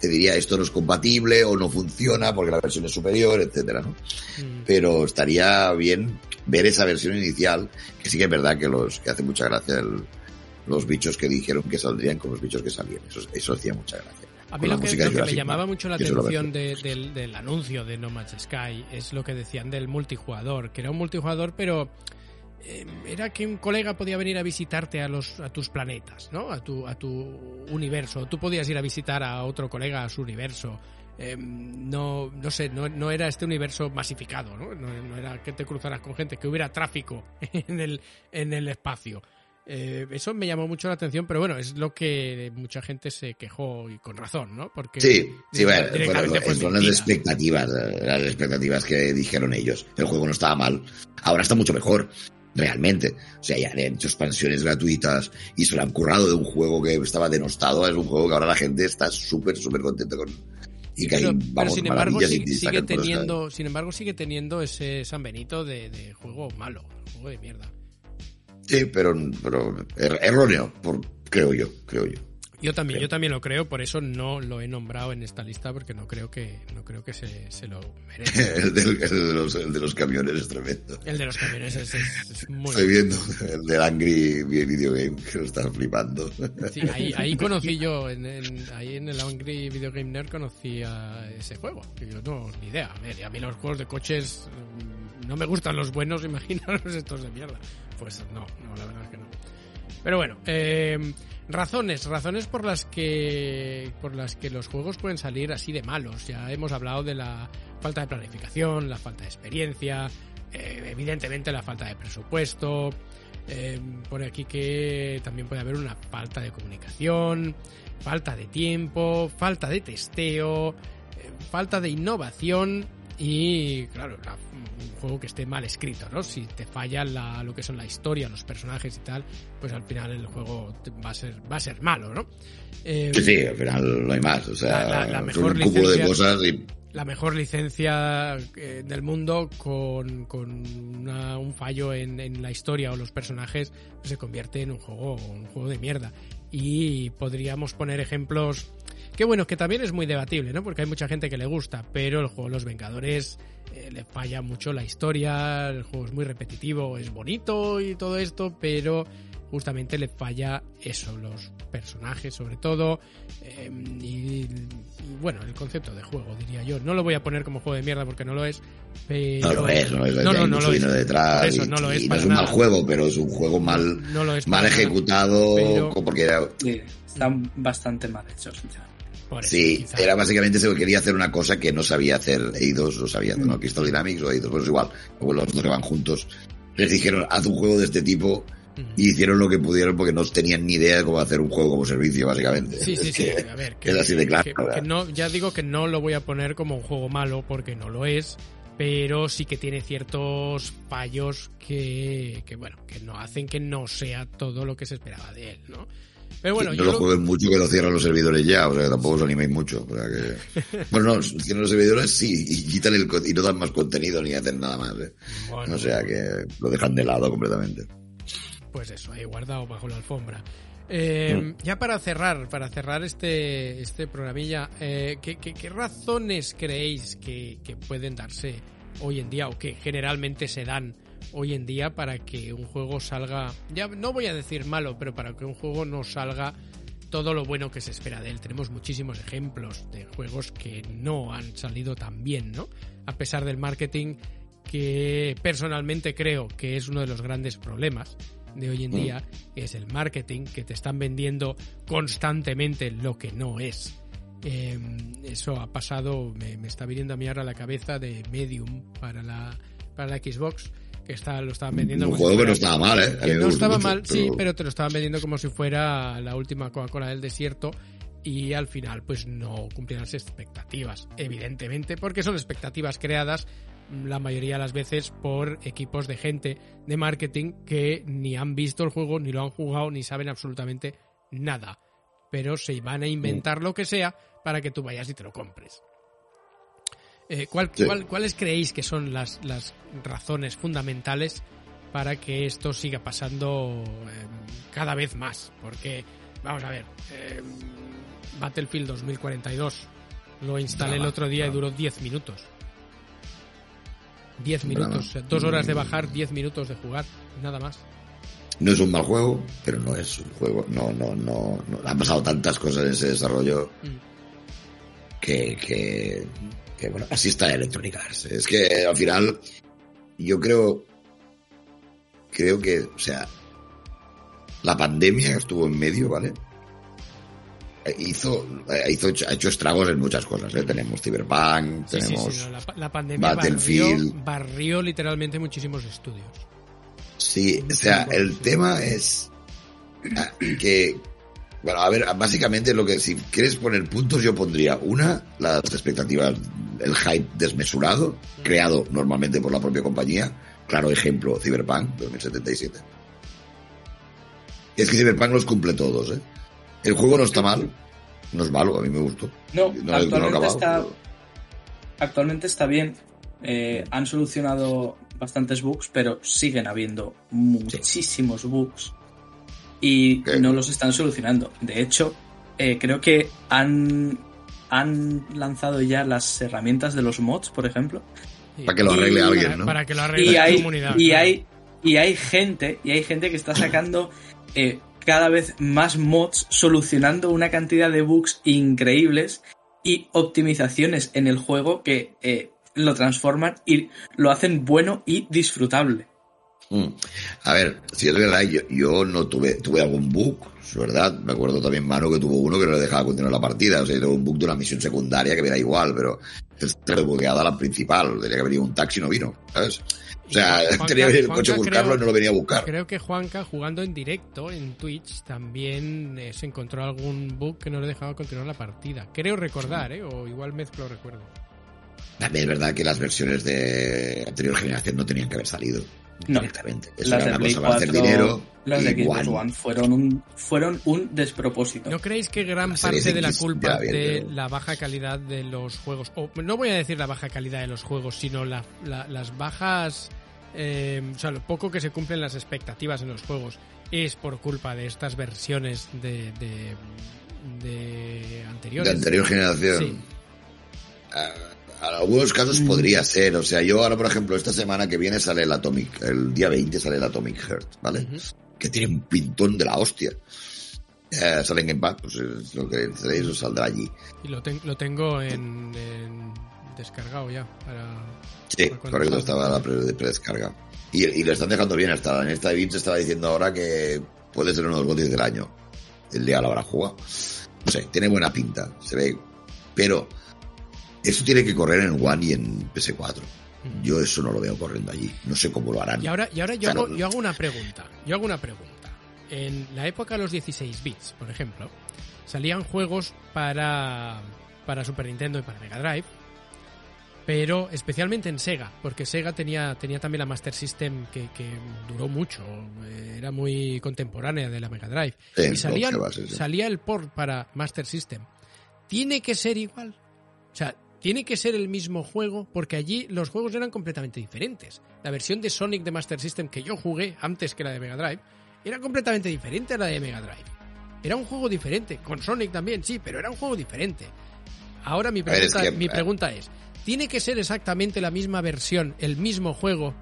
te diría esto no es compatible o no funciona porque la versión es superior, etcétera, ¿no? Mm. Pero estaría bien ver esa versión inicial, que sí que es verdad que los que hace mucha gracia el- los bichos que dijeron que saldrían con los bichos que salían. Eso, eso hacía mucha gracia. A mí lo que, lo que me llamaba mucho la atención de- del, del anuncio de No Man's Sky es lo que decían del multijugador, que era un multijugador, pero eh, era que un colega podía venir a visitarte a los a tus planetas, ¿no? A tu a tu universo. Tú podías ir a visitar a otro colega a su universo. Eh, no no sé, no, no era este universo masificado, ¿no? ¿no? no era que te cruzaras con gente, que hubiera tráfico en el en el espacio. Eh, eso me llamó mucho la atención, pero bueno, es lo que mucha gente se quejó y con razón, ¿no? Porque Sí, sí, bueno, fueron, fue son las expectativas, eh, las expectativas que dijeron ellos. El juego no estaba mal. Ahora está mucho mejor, realmente. O sea, ya han hecho expansiones gratuitas y se lo han currado de un juego que estaba denostado. Es un juego que ahora la gente está súper, súper contenta con. y que Pero, pero vamos sin embargo maravillas sigue, teniendo, sin embargo sigue teniendo ese San Benito de, de juego malo, juego de mierda. Sí, pero, pero er- erróneo, por, creo yo, creo yo. Yo también, yo también lo creo, por eso no lo he nombrado en esta lista porque no creo que no creo que se, se lo merezca. El, del- el de los, el de los camiones es tremendo. El de los camiones es, es- es muy Estoy viendo el del Angry Video Game, que lo están flipando. Sí, ahí, ahí conocí yo, en, en- ahí en el Angry Video Game Nerd conocí a ese juego. Que yo no, ni idea. A, ver, a mí los juegos de coches mm, no me gustan los buenos, imaginaros estos de mierda. Pues no, no, la verdad es que. Pero bueno, eh, razones, razones por las que por las que los juegos pueden salir así de malos. Ya hemos hablado de la falta de planificación, la falta de experiencia, eh, evidentemente la falta de presupuesto. Eh, por aquí que también puede haber una falta de comunicación, falta de tiempo, falta de testeo, eh, falta de innovación y, claro, la- un juego que esté mal escrito, ¿no? Si te falla la, lo que son la historia, los personajes y tal, pues al final el juego va a ser, va a ser malo, ¿no? Eh, Sí, sí, al final no hay más. O sea, La- mejor un cúmulo de licencia- cosas y la mejor licencia eh, del mundo con, con una- un fallo en, en la historia o los personajes pues se convierte en un juego un juego de mierda y podríamos poner ejemplos que bueno que también es muy debatible no porque hay mucha gente que le gusta pero el juego Los Vengadores eh, le falla mucho la historia el juego es muy repetitivo es bonito y todo esto pero justamente le falla eso, los personajes sobre todo, eh, y, y, bueno, el concepto de juego, diría yo. No lo voy a poner como juego de mierda porque no lo es, pero... no lo es, no, es, No, no, no lo es. detrás. Eso, y, no lo es y no es un mal nada. juego, pero es un juego mal, No lo es mal ejecutado, pero- porque era, Sí, están bastante mal hechos, sinceramente. Por eso, Sí, quizá. era básicamente se quería hacer una cosa que no sabía hacer Eidos, o sabía hacer, Mm. ¿no? Crystal Dynamics o Eidos, pues igual, como los dos que van juntos. Les dijeron, haz un juego de este tipo Ujú. y hicieron lo que pudieron porque no tenían ni idea de cómo hacer un juego como servicio, básicamente. Sí, sí, Es sí. que A ver, es así de claro. que no, ya digo que no lo voy a poner como un juego malo porque no lo es, pero sí que tiene ciertos fallos que, que bueno, que no hacen que no sea todo lo que se esperaba de él, ¿no? Pero bueno, no yo lo jueguen mucho que lo cierran los servidores ya, o sea que tampoco os animéis mucho. O sea que... bueno, no, cierran los servidores sí, y quitan el y no dan más contenido ni hacen nada más. ¿eh? bueno, O sea que lo dejan de lado completamente. pues eso, ahí guardado bajo la alfombra. Eh, Mm. Ya para cerrar, para cerrar este, este programilla, eh, ¿qué, qué, qué razones creéis que, que pueden darse hoy en día o que generalmente se dan hoy en día para que un juego salga, ya no voy a decir malo, pero para que un juego no salga todo lo bueno que se espera de él? Tenemos muchísimos ejemplos de juegos que no han salido tan bien, ¿no? A pesar del marketing que personalmente creo que es uno de los grandes problemas de hoy en día, que es el marketing, que te están vendiendo constantemente lo que no es. Eh, eso ha pasado, me, me está viniendo a mí ahora a la cabeza de Medium para la, para la Xbox, está, lo estaban vendiendo Un como si juego que no estaba mal, ¿eh? Que no estaba mucho, mal, sí, pero te lo estaban vendiendo como si fuera la última Coca-Cola del desierto y al final pues no cumplían las expectativas, evidentemente, porque son expectativas creadas mm, la mayoría de las veces por equipos de gente de marketing que ni han visto el juego, ni lo han jugado, ni saben absolutamente nada, pero se van a inventar lo que sea para que tú vayas y te lo compres. Eh, ¿cuál- Sí. cuál- ¿Cuáles creéis que son las, las razones fundamentales para que esto siga pasando eh, cada vez más? Porque, vamos a ver, eh, Battlefield 2042 lo instalé el otro día y duró 10 minutos. 10 Brava. minutos, dos horas de bajar, 10 minutos de jugar, nada más. No es un mal juego, pero no es un juego. No, no, no. no. Han pasado tantas cosas en ese desarrollo Mm. que, que, que, bueno, así está Electronic Arts. Es que al final, yo creo, creo que, o sea, la pandemia que estuvo en medio, ¿vale? Eh, Hizo, eh, hizo, ha hecho estragos en muchas cosas, ¿eh? Tenemos Cyberpunk, Sí, tenemos... sí, no, la, la pandemia Battlefield. barrió, barrió literalmente muchísimos estudios. Sí, o sea, el tema es ah, que, bueno, a ver, básicamente lo que, si quieres poner puntos, yo pondría una, las expectativas, el hype desmesurado, creado normalmente por la propia compañía. Claro ejemplo, Cyberpunk 2077. Es que Cyberpunk los cumple todos, ¿eh? El juego no está mal, No es malo, a mí me gustó. No, No, no actualmente, acabado, está, pero- actualmente está bien. Eh, han solucionado bastantes bugs, pero siguen habiendo muchísimos bugs y no los están solucionando. De hecho, eh, creo que han, han lanzado ya las herramientas de los mods, por ejemplo, Sí. Para que lo arregle Y- alguien, ¿no? para que lo arregle y la hay, comunidad. y claro. hay y hay gente y hay gente que está sacando eh, cada vez más mods solucionando una cantidad de bugs increíbles y optimizaciones en el juego que eh, lo transforman y lo hacen bueno y disfrutable. A ver, si es verdad, yo, yo no tuve, tuve algún bug, es verdad. Me acuerdo también Mano que tuvo uno que no le dejaba continuar la partida. O sea, tuvo un bug de una misión secundaria que me da igual, pero el bugueada la principal. Tenía que venir un taxi y no vino, ¿sabes? O sea, Juanca- tenía que venir el coche a buscarlo creo- y no lo venía a buscar. Creo que Juanca, jugando en directo en Twitch, también eh, se encontró algún bug que no le dejaba continuar la partida. Creo recordar, ¿eh? O igual mezclo recuerdo. También es verdad que las versiones de anterior generación no tenían que haber salido No. directamente. Eso las era de una Play cosa para hacer 4 dinero. las de y Xbox One. One fueron un fueron un despropósito ¿No creéis que gran La parte de la culpa bien, de pero- la baja calidad de los juegos, o no voy a decir la baja calidad de los juegos, sino la- la- las bajas, eh, o sea, lo poco que se cumplen las expectativas en los juegos, es por culpa de estas versiones de, de, de anteriores? de anterior generación. Sí. Ah, algunos casos podría ser. O sea, yo ahora, por ejemplo, esta semana que viene sale el Atomic, el día 20 sale el Atomic Heart, ¿vale? Que tiene un pintón de la hostia. Eh, sale en Game Pass, pues es lo que tenéis os saldrá allí. Y lo, ten- lo tengo en, en descargado ya. Para, Sí, para correcto, estaba la pre- de predescarga. Y, y lo están dejando bien hasta en esta se estaba diciendo ahora que puede ser uno de los gotis del año. El día lo habrá jugado. No sé, tiene buena pinta, se ve. Pero eso tiene que correr en One y en PS4. Yo eso no lo veo corriendo allí. No sé cómo lo harán. Y ahora, y ahora yo, Claro. hago, yo hago una pregunta. Yo hago una pregunta. En la época de los 16 bits, por ejemplo, salían juegos para, para Super Nintendo y para Mega Drive, pero especialmente en Sega, porque Sega tenía, tenía también la Master System que, que duró mucho, era muy contemporánea de la Mega Drive. Sí, y salían- lo que va a ser, sí. salía el port para Master System. ¿Tiene que ser igual? O sea, tiene que ser el mismo juego porque allí los juegos eran completamente diferentes. La versión de Sonic de Master System que yo jugué antes que la de Mega Drive era completamente diferente a la de Mega Drive. Era un juego diferente, con Sonic también, sí, pero era un juego diferente. Ahora mi ver, es pregunta, que- mi pregunta es, ¿tiene que ser exactamente la misma versión, el mismo juego,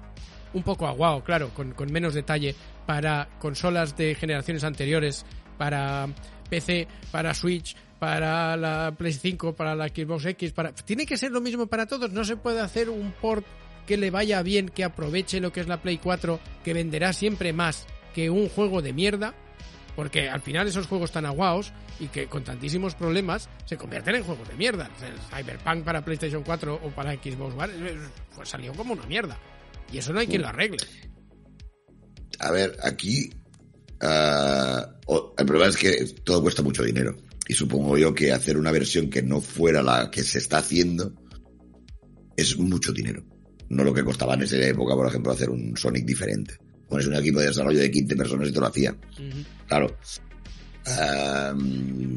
un poco aguado, claro, con, con menos detalle, para consolas de generaciones anteriores, para PC, para Switch, para la Play 5, para la Xbox X, para... ¿Tiene que ser lo mismo para todos? ¿No se puede hacer un port que le vaya bien, que aproveche lo que es la Play 4, que venderá siempre más que un juego de mierda? Porque al final esos juegos tan aguados y que con tantísimos problemas se convierten en juegos de mierda. El Cyberpunk para PlayStation 4 o para Xbox One eh, pues salió como una mierda. Y eso no hay quien lo arregle. A ver, aquí o- el problema es que todo cuesta mucho dinero. Y supongo yo que hacer una versión que no fuera la que se está haciendo es mucho dinero. No lo que costaba en esa época, por ejemplo, hacer un Sonic diferente. Pones un equipo de desarrollo de 15 personas y te lo hacía. Ujú. Claro. Am,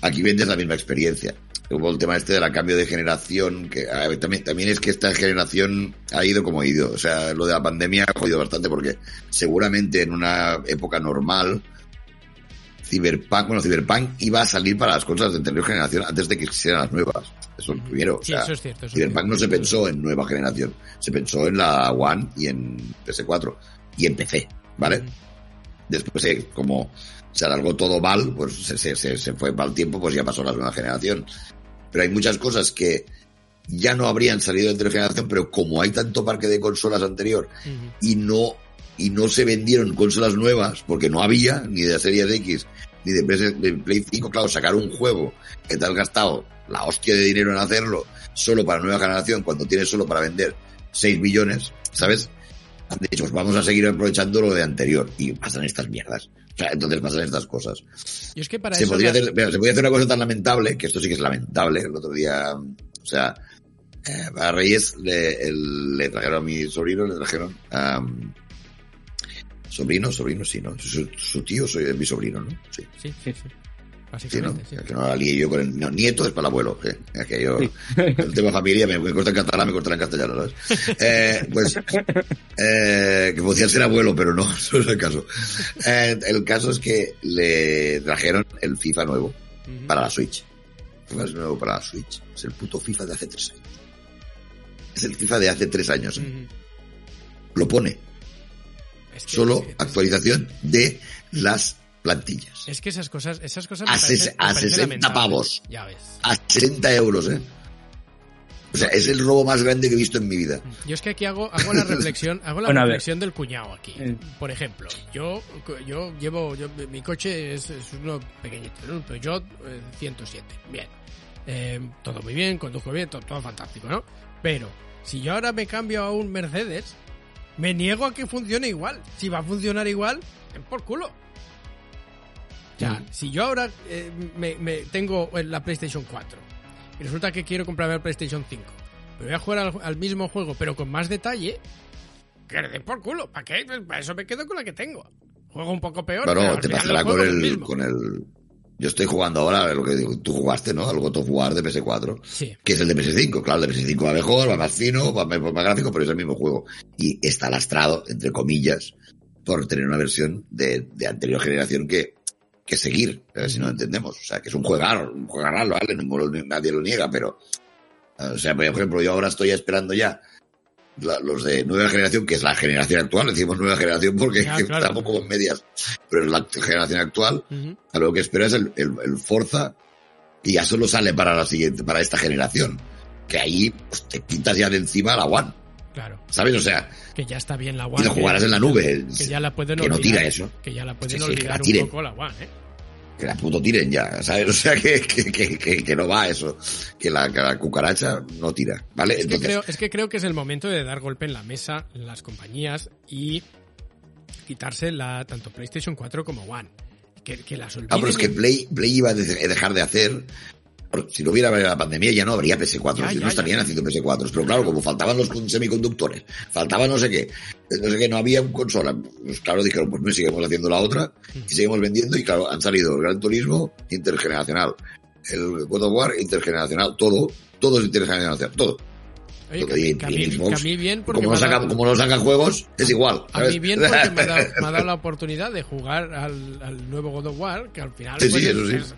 aquí vendes la misma experiencia. Hubo el tema este del cambio de generación, que a ver, también, también es que esta generación ha ido como ha ido. O sea, lo de la pandemia ha jodido bastante porque seguramente en una época normal, Cyberpunk, bueno, Cyberpunk iba a salir para las consolas de anterior generación antes de que existieran las nuevas. Eso es lo primero. O Sí, sea, eso es cierto. eso es Cyberpunk cierto. no se pensó en nueva generación, se pensó en la One y en PS4 y en PC, ¿vale? Después, eh, como se alargó todo mal, pues se, se, se, se fue mal tiempo, pues ya pasó la nueva generación. Pero hay muchas cosas que ya no habrían salido de anterior generación, pero como hay tanto parque de consolas anterior y no y no se vendieron consolas nuevas porque no había ni de Series X ni de de Play 5, claro, sacar un juego que te has gastado la hostia de dinero en hacerlo solo para nueva generación cuando tienes solo para vender 6 billones, ¿sabes? Han dicho, pues vamos a seguir aprovechando lo de anterior y pasan estas mierdas. O sea, entonces pasan estas cosas. Y es que para Se eso podría, la- hacer, mira, se podría hacer una cosa tan lamentable, que esto sí que es lamentable. El otro día, o sea, eh, a Reyes le, el- le trajeron a mi sobrino, le trajeron am, sobrino, sobrino, sí, ¿no? Su, su tío soy mi sobrino, ¿no? Sí. Sí, sí, sí. Sí, ¿no? básicamente. sí. Que no la lié yo con el no, nieto es para el abuelo. sí. Es que yo, el tema familia me, me corta en catalán, me corta en castellano, ¿sabes? Eh, pues, eh, que podía ser abuelo, pero no, eso es el caso. Eh, el caso es que le trajeron el FIFA nuevo para la Switch. El FIFA es nuevo para la Switch. Es el puto FIFA de hace tres años. Es el FIFA de hace tres años. ¿eh? Lo pone. Es que- Solo es- actualización de las plantillas. Es que esas cosas, esas cosas A me parecen- ses- me a parecen 60 lamentables. pavos. Ya ves. A 60 euros, ¿eh? O sea, es el robo más grande que he visto en mi vida. Yo es que aquí hago, hago la reflexión, hago la Bueno, reflexión del cuñado aquí. Eh. Por ejemplo, yo, yo llevo, yo- mi coche es, es uno pequeñito, ¿no? un Peugeot eh, 107. Bien. Eh, todo muy bien, conduzco bien, todo, todo fantástico, ¿no? Pero, si yo ahora me cambio a un Mercedes, me niego a que funcione igual. Si va a funcionar igual, es por culo. Sea, si yo ahora eh, me, me tengo en la PlayStation 4 y resulta que quiero comprarme el PlayStation 5, pero voy a jugar al, al mismo juego, pero con más detalle, que le den por culo. ¿Para qué? Pues para eso me quedo con la que tengo. Juego un poco peor, pero te pasará con el, mismo. con el... Yo estoy jugando ahora lo que digo, tú jugaste, ¿no? Al God of War de PS4, Sí. que es el de PS5. Claro, el de PS5 va mejor, va más fino, va más, más gráfico, pero es el mismo juego. Y está lastrado, entre comillas, por tener una versión de, de anterior generación que, que seguir, eh, si no lo entendemos. O sea, que es un juegar, un juegar, ¿vale? Ninguno, nadie lo niega, pero... O sea, por ejemplo, yo ahora estoy esperando ya la- los de nueva generación, que es la generación actual, decimos nueva generación porque Ya, claro. estamos como en medias, pero es la generación actual, a lo que espero es el, el, el Forza, y ya solo sale para la siguiente, para esta generación. Que ahí pues, te quitas ya de encima la One, Claro. ¿sabes? O sea, Que ya está bien la One. y lo que- jugarás en la nube. Que ya la pueden que no tira eso. Que ya la pueden Sí, sí, que olvidar la un poco la One, ¿eh? Que la puto tiren ya, ¿sabes? O sea, que, que, que, no va eso. Que la, cucaracha no tira, ¿vale? Es que, Entonces, creo, es que creo que es el momento de dar golpe en la mesa en las compañías y quitarse la tanto PlayStation 4 como One. Que, que las olviden. Ah, pero es que Play, Play iba a de- dejar de hacer. Si no hubiera la pandemia ya no habría PS4, Ya, si ya, no estarían ya. haciendo PS4. Pero claro, como faltaban los semiconductores, faltaba no sé qué, no sé qué, no había consola. Pues claro, dijeron, pues no, seguimos haciendo la otra y seguimos vendiendo. Y claro, han salido el Gran Turismo intergeneracional, el God of War intergeneracional, todo, todo es intergeneracional, todo. Oye, que, que a mí, en Xbox, que a mí bien porque Como no, dado- sacan, como no sacan juegos, es igual. A mí bien porque me ha dado, me ha dado la oportunidad de jugar al, al nuevo God of War, que al final Sí, pues, sí, es- eso sí.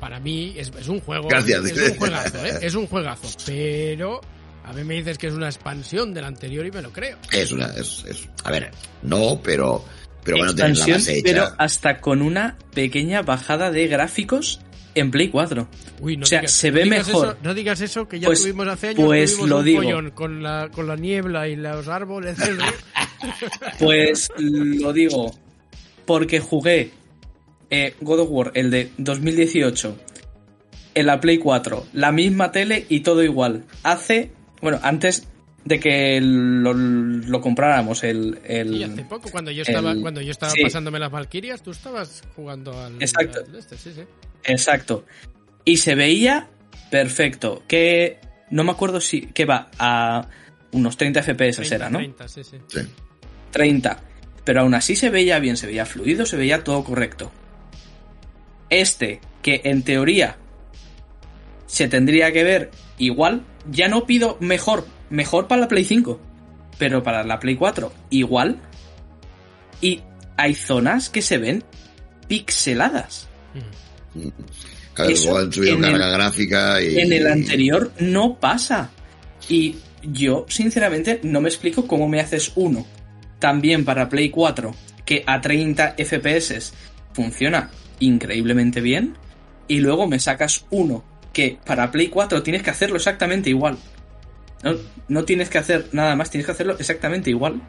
Para mí es, es un juego. Gracias. Es un juegazo, ¿eh? Es un juegazo. Pero a mí me dices que es una expansión del anterior y me lo creo. Es una, es, es, a ver, no, pero, pero bueno, la base hecha. pero hasta con una pequeña bajada de gráficos en Play 4. Uy, no O sea, digas- se no ve digas mejor. eso- no digas eso, que ya Pues- tuvimos hace años pues tuvimos lo un digo. follón con la, con la niebla y los árboles. Pues lo digo, porque jugué eh, God of War, el de 2018, en la Play 4, la misma tele y todo igual. Hace, bueno, antes de que lo, lo compráramos, el... el Y hace poco, cuando yo estaba, el- cuando yo estaba sí. pasándome las Valkyrias, tú estabas jugando al. Exacto. al este, sí, sí. Exacto. Y se veía perfecto. Que no me acuerdo si... que va a unos 30 FPS 30, era, ¿no? 30, sí, sí. Sí. 30. Pero aún así se veía bien, se veía fluido, se veía todo correcto. Este, que en teoría se tendría que ver igual, ya no pido mejor, mejor para la Play 5, pero para la Play 4 igual. Y hay zonas que se ven pixeladas. Claro, Eso han subido en carga el- gráfica y... En el anterior no pasa. Y yo, sinceramente, no me explico cómo me haces uno. También para Play 4, que a 30 FPS funciona increíblemente bien. Y luego me sacas uno que para Play 4 tienes que hacerlo exactamente igual. No, no tienes que hacer nada más, tienes que hacerlo exactamente igual.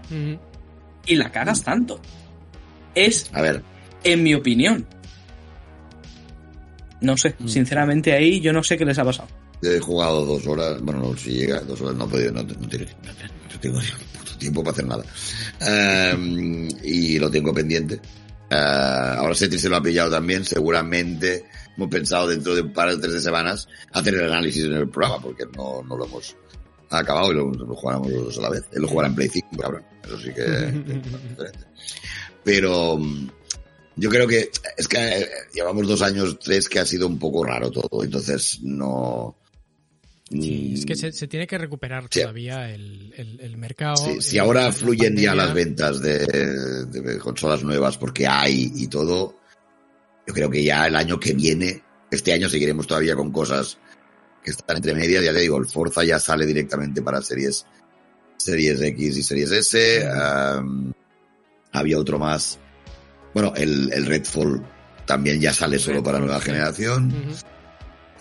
Y la cagas tanto. Es, A ver, en mi opinión. No sé, sinceramente ahí yo no sé qué les ha pasado. he jugado dos horas, bueno, no, si llega a dos horas no he podido, no, no, tiene- no tengo puto tiempo para hacer nada. Em, y lo tengo pendiente. Eh, ahora Setri se lo ha pillado también, seguramente hemos pensado dentro de un par o tres de semanas hacer el análisis en el programa, porque no, no lo hemos acabado y lo, lo jugáramos los dos a la vez. Él lo jugará en Play 5, cabrón. Eso sí que es diferente. Pero, mm, Yo creo que es que eh, llevamos dos años, tres, que ha sido un poco raro todo. Entonces, no. Sí, es que mm, se, se tiene que recuperar Sí. todavía el, el, el mercado. Sí, si Eh, ahora la fluyen ya las ventas de, de consolas nuevas porque hay y todo, yo creo que ya el año que viene, este año seguiremos todavía con cosas que están entre medias. Ya te digo, el Forza ya sale directamente para series, series X y series S. am, había otro más. Bueno, el, el Redfall también ya sale solo para nueva generación.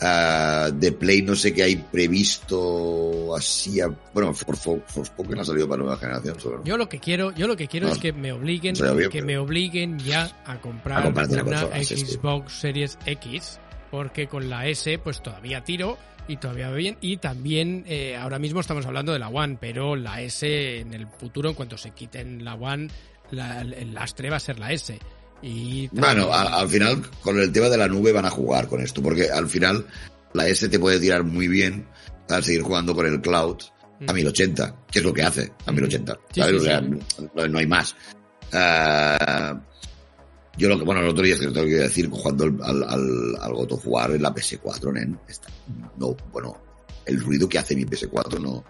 Ah, de Play no sé qué hay previsto así. a- bueno, For, For, Forspoken ha salido para nueva generación solo. ¿no? Yo lo que quiero, yo lo que quiero No, es que me obliguen, no bien, que me obliguen ya a comprar A una consola, sí, sí. Xbox Series X, porque con la S pues todavía tiro y todavía va bien y también eh, ahora mismo estamos hablando de la One, pero la S en el futuro en cuanto se quiten la One, la- el lastre va a ser la S. Y Bueno, a- al final con el tema de la nube van a jugar con esto, porque al final la S te puede tirar muy bien para seguir jugando con el cloud a Mm. 1080, que es lo que hace a 1080, Sí, ¿sabes? sí, o sea, sí. no, no hay más. Ah, yo lo que, bueno, el otro día es que tengo que decir, jugando al, al, al, al of War en la PS4, nen, está- no, bueno, el ruido que hace mi PS4, no,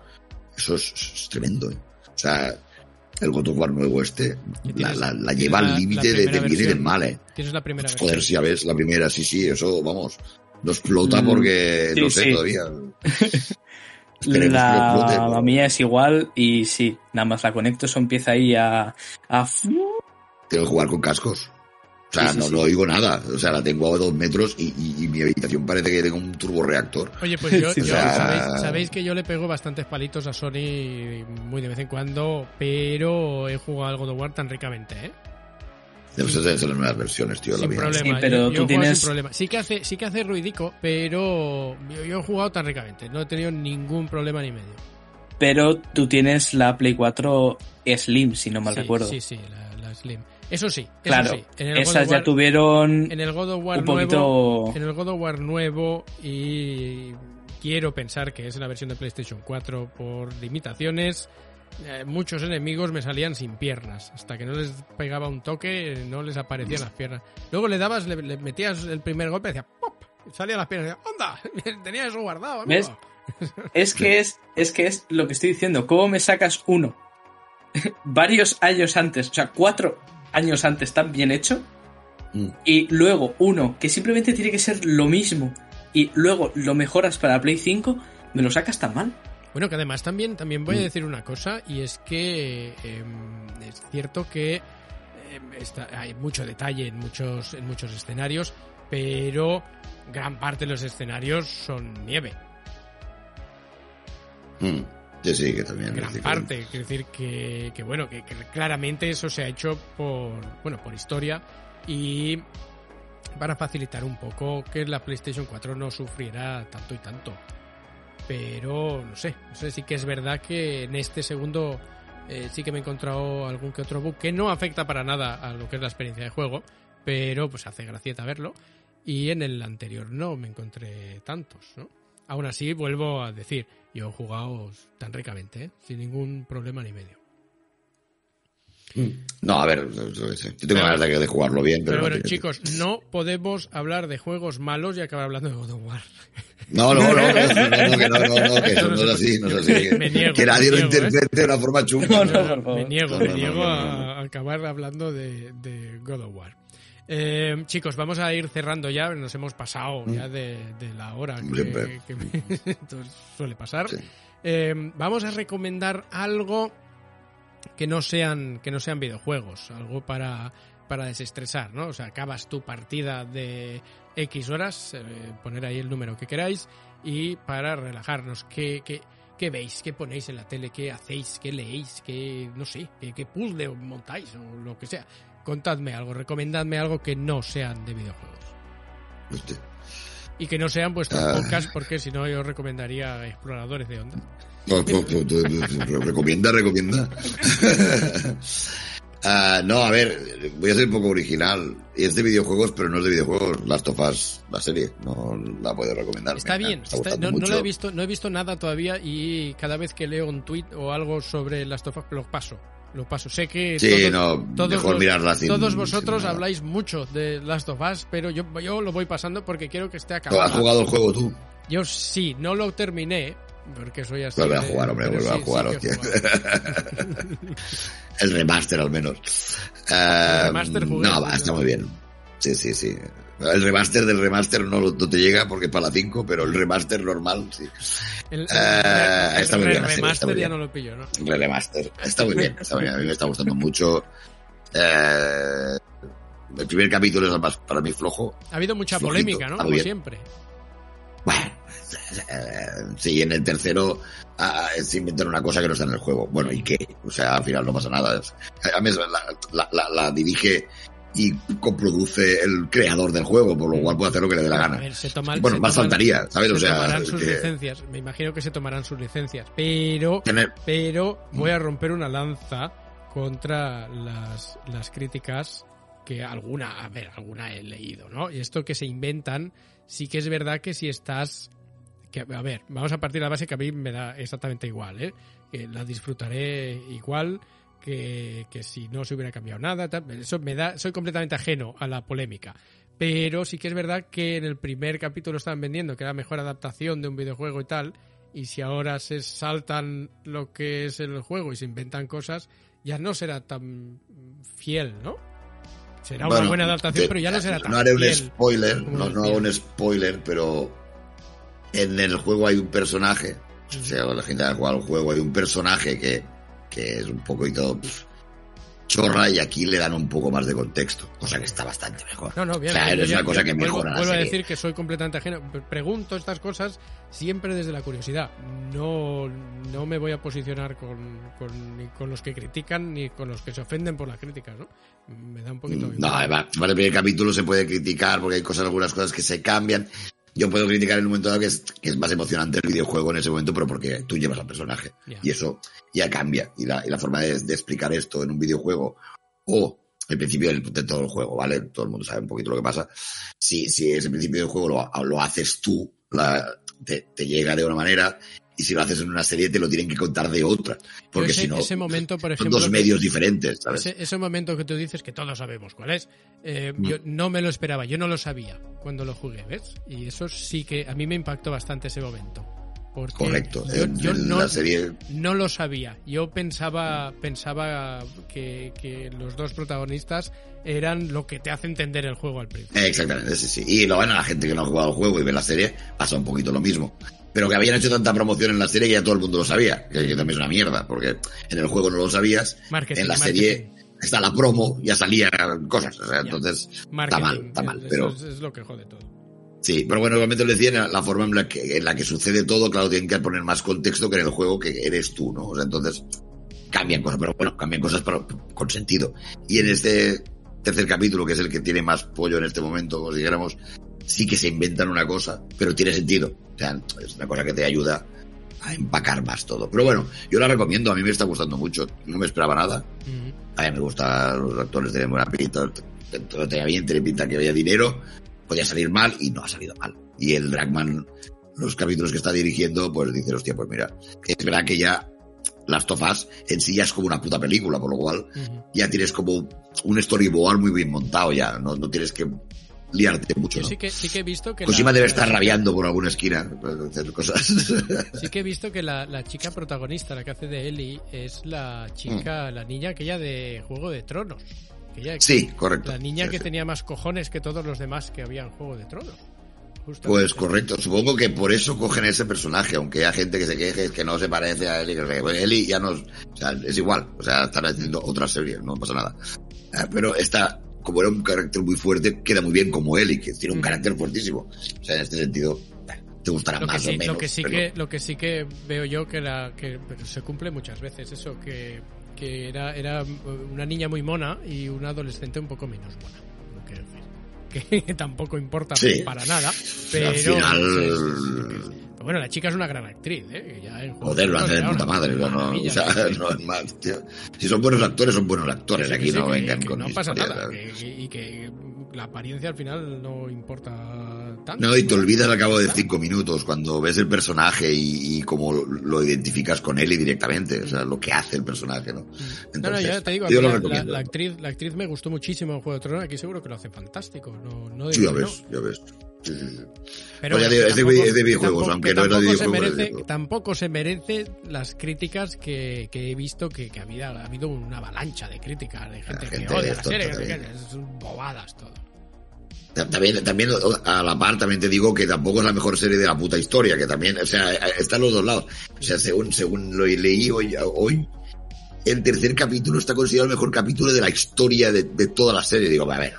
eso es, es tremendo, ¿eh? O sea, el God of War nuevo este, la, lleva la- al límite de, de bien y del mal, eh. tienes la primera Joder, versión. si ya ves la primera, sí, sí, eso, vamos, no explota Mm, porque, no sé, sí. todavía. La, explote, pero- la mía es igual y sí, nada más la conecto, eso empieza ahí a... a Tengo que jugar con cascos. O sea, Sí, sí, no, sí. no oigo nada. O sea, la tengo a dos metros y, y- y mi habitación parece que tengo un turborreactor. Oye, pues yo, Sí, yo- o sea- sabéis, sabéis que yo le pego bastantes palitos a Sony muy de vez en cuando, pero he jugado al God of War tan ricamente, ¿eh? Debe ser de las nuevas versiones, tío. la sin mía. problema. Sí, pero yo, tú yo jugado tienes- sin problema. Sí que hace, sí que hace ruidico, pero yo, yo he jugado tan ricamente. No he tenido ningún problema ni medio. Pero tú tienes la Play 4 Slim, si no mal sí, recuerdo. Sí, sí, la, la Slim. Eso sí, eso claro, sí. En el, esas ya tuvieron en el God of War un nuevo, poquito... en el God of War nuevo y quiero pensar que es la versión de PlayStation 4 por limitaciones. eh, muchos enemigos me salían sin piernas. Hasta que no les pegaba un toque, eh, no les aparecían las piernas. Luego le dabas, le, le metías el primer golpe y decía ¡pop! Salían las piernas y decía, ¡onda! Tenía eso guardado, amigo". ¿Ves? Es que es, es que es lo que estoy diciendo. ¿Cómo me sacas uno varios años antes, o sea, cuatro años antes tan bien hecho, Mm. y luego uno que simplemente tiene que ser lo mismo, y luego lo mejoras para Play 5, me lo sacas tan mal? Bueno, que además también, también voy a Mm. decir una cosa, y es que eh, es cierto que eh, está- hay mucho detalle en muchos, en muchos escenarios, pero gran parte de los escenarios son nieve. Mm. Sí, sí, que también. Gran parte. Quiero decir que, que bueno, que, que claramente eso se ha hecho por, bueno, por historia y para facilitar un poco que la PlayStation 4 no sufriera tanto y tanto. Pero no sé, no sé, sí que es verdad que en este segundo eh, sí que me he encontrado algún que otro bug que no afecta para nada a lo que es la experiencia de juego, pero pues hace gracieta verlo. Y en el anterior no me encontré tantos, ¿no? Aún así, vuelvo a decir, yo he jugado tan ricamente, ¿eh? sin ningún problema ni medio. No, a ver, yo, yo qué sé. Yo tengo ganas de, jugarlo bien, pero. Pero no tiene- chicos, no podemos hablar de juegos malos y acabar hablando de God of War. No, no, no, no, no, no, que no, no, no, que eso no es así, no es así. Que, Me niego, que nadie me lo niego, ¿eh? interprete de una forma chunga. No, ¿no? no, por favor. Me niego, No, me no, no, niego no, a, no, no. a acabar hablando de, de God of War. Eh, chicos, vamos a ir cerrando ya, nos hemos pasado ya de, de la hora que, suele pasar. Sí. Eh, vamos a recomendar algo que no sean que no sean videojuegos, algo para para desestresar, ¿no? O sea, acabas tu partida de X horas, eh, poner ahí el número que queráis y para relajarnos, ¿qué, qué, qué veis? ¿Qué ponéis en la tele? ¿Qué hacéis? ¿Qué leéis? ¿Qué, no sé, qué, qué puzzle montáis o lo que sea? Contadme algo, recomendadme algo que no sean de videojuegos. Hostia. Y que no sean vuestros Ah. podcasts, porque si no yo recomendaría Exploradores de Onda. No, recomienda, recomienda. Ah, no, a ver, voy a ser un poco original. Es de videojuegos, pero no es de videojuegos. Last of Us, la serie, no la puedo recomendar. Está Me bien, está está- gustando no, no lo he visto, no he visto nada todavía y cada vez que leo un tweet o algo sobre las tofas lo paso. Lo paso. Sé que Sí, todos, no, todos, mejor los- mirarla sin- todos sin vosotros nada. habláis mucho de Last of Us, pero yo, yo lo voy pasando porque quiero que esté ¿Has acabado. jugado el juego tú? Yo sí, no lo terminé, porque soy así. Vuelve a jugar, hombre, vuelve a sí, jugar, sí hostia. El remaster al menos. Eh, remaster jugué, no, va, está muy bien. Sí, sí, sí. El remaster del remaster no, no te llega porque es para la 5, pero el remaster normal, sí. El, el- Eh, el está muy bien serie, está remaster muy ya bien. no lo pillo, ¿no? El remaster. Está muy bien, está muy bien. A mí me está gustando mucho. Eh, el primer capítulo es más para mí flojo. Ha habido mucha Flojito, polémica, ¿no? está Como bien. siempre. Bueno, eh, sí, en el tercero ah, se inventan una cosa que no está en el juego. Bueno, ¿y qué? O sea, al final no pasa nada. Es- A mí es- la, la- la- la dirige y coproduce el creador del juego, por lo cual puede hacer lo que le dé la gana. ver, se toman- Bueno, se más toman- faltaría, ¿sabes? O se sea, tomarán sus que- licencias. Me imagino que se tomarán sus licencias. Pero, Tener- pero voy a romper una lanza contra las, las críticas que alguna, a ver, alguna he leído, ¿no? Y esto que se inventan, sí que es verdad que si estás que, a ver, vamos a partir de la base que a mí me da exactamente igual, ¿eh? Que la disfrutaré igual que, que si no se hubiera cambiado nada. tal. Eso me da, soy completamente ajeno a la polémica. Pero sí que es verdad que en el primer capítulo estaban vendiendo que era mejor adaptación de un videojuego y tal. Y si ahora se saltan lo que es el juego y se inventan cosas, ya no será tan fiel, ¿no? Será una buena adaptación, te- pero ya no será tan No haré un fiel. spoiler, no, no hago un spoiler, pero en el juego hay un personaje, o sea, la gente que ha jugado al juego, hay un personaje que, que es un poquito pff, chorra y aquí le dan un poco más de contexto, cosa que está bastante mejor. No, no, bien. Es una cosa que mejora vuelvo a decir que soy completamente ajeno. Pre- Pregunto estas cosas siempre desde la curiosidad. No, no me voy a posicionar con, con- ni con los que critican ni con los que se ofenden por las críticas, ¿no? Me da un poquito... No, igual. además, el primer capítulo se puede criticar porque hay cosas, algunas cosas que se cambian. Yo puedo criticar en un momento dado que es, que es más emocionante el videojuego en ese momento, pero porque tú llevas al personaje. Ya. Y eso ya cambia. Y la, y la forma de, de explicar esto en un videojuego o el principio del- de todo el juego, ¿vale? Todo el mundo sabe un poquito lo que pasa. Si, si ese principio del juego lo, lo haces tú, la- te, te llega de una manera, y si lo haces en una serie te lo tienen que contar de otra. Porque si no, ese momento, por son dos medios diferentes, ¿sabes? Ese, ese momento que tú dices que todos sabemos cuál es, eh, Mm. yo no me lo esperaba, yo no lo sabía cuando lo jugué, ¿ves? Y eso sí que a mí me impactó bastante ese momento. Porque Correcto. Yo, yo no, la serie no lo sabía. Yo pensaba, pensaba que, que los dos protagonistas eran lo que te hace entender el juego al principio. Exactamente, sí, sí. Y lo bueno, la gente que no ha jugado al juego y ve la serie, pasa un poquito lo mismo. Pero que habían hecho tanta promoción en la serie que ya todo el mundo lo sabía, que, que también es una mierda, porque en el juego no lo sabías, Marketing, en la marketing. serie está la promo, ya salían cosas, o sea, entonces Marketing, está mal, está mal, pero es lo que jode todo. Sí, pero bueno, igualmente lo decía, la forma en la que, en la que sucede todo, claro, tienen que poner más contexto que en el juego que eres tú, ¿no? O sea, entonces cambian cosas, pero bueno, cambian cosas pero con sentido. Y en este tercer capítulo, que es el que tiene más pollo en este momento, como si dijéramos, sí que se inventan una cosa, pero tiene sentido. O sea, es una cosa que te ayuda a empacar más todo. Pero bueno, yo la recomiendo, a mí me está gustando mucho. No me esperaba nada. Ujú. A mí me gustan los actores, tienen buena pinta, todo tenía bien, tiene pinta que había dinero, podía salir mal y no ha salido mal. Y el Dragman, los capítulos que está dirigiendo, pues dice, hostia, pues mira, es verdad que ya las tofas en sí ya es como una puta película, por lo cual ya tienes como un storyboard muy bien montado ya, no, no tienes que liarte mucho, Yo ¿no? sí que, sí que he visto que... Kojima la- debe estar rabiando por alguna esquina, pues, hacer cosas. Sí que he visto que la, la chica protagonista, la que hace de Ellie, es la chica, la niña aquella de Juego de Tronos. Aquella- sí, correcto. La niña que tenía más cojones que todos los demás que había en Juego de Tronos. Justamente. Pues correcto, supongo que por eso cogen ese personaje, aunque hay gente que se queje que no se parece a Eli, Eli ya no, o sea, es igual, o sea, están haciendo otra serie, no pasa nada. Ah, Pero esta, como era un carácter muy fuerte, queda muy bien como Eli, que tiene un Mm. carácter fuertísimo. O sea, en este sentido, te gustará lo más sí, o menos. lo que sí pero- que lo que sí que veo yo que la que pero se cumple muchas veces eso que, que era era una niña muy mona y una adolescente un poco menos mona no quiero decir que tampoco importa Sí. para nada pero al final. Pero bueno la chica es una gran actriz ¿eh? Ya en Joder, lo hace de puta madre, no, no, o sea, no es más, tío. Si son buenos actores, son buenos actores, Sí, aquí sí, no que- vengan que con no pasa historias, nada y que la apariencia al final no importa tanto. No, y te olvidas al cabo de cinco minutos cuando ves el personaje y, y cómo lo identificas con él y directamente, o sea, lo que hace el personaje, ¿no? no, no, ya te digo, yo lo la, la- actriz, la actriz me gustó muchísimo en Juego de Tronos, aquí seguro que lo hace fantástico. No, no Sí, ya ves, no. ya ves. Sí, sí, sí. Pero Pues ya bueno, digo, es de- tampoco- es de videojuegos, tampoco- aunque que no era de tampoco se es merece, tampoco se merece las críticas que, que he visto que, que había, ha habido una avalancha de críticas de gente, que gente odia la serie, también. son bobadas todo. Ta- También, también a la par también te digo que tampoco es la mejor serie de la puta historia, que también, o sea, están los dos lados. O sea, según, según lo leí hoy, hoy, el tercer capítulo está considerado el mejor capítulo de la historia de, de toda la serie. Digo, a ver,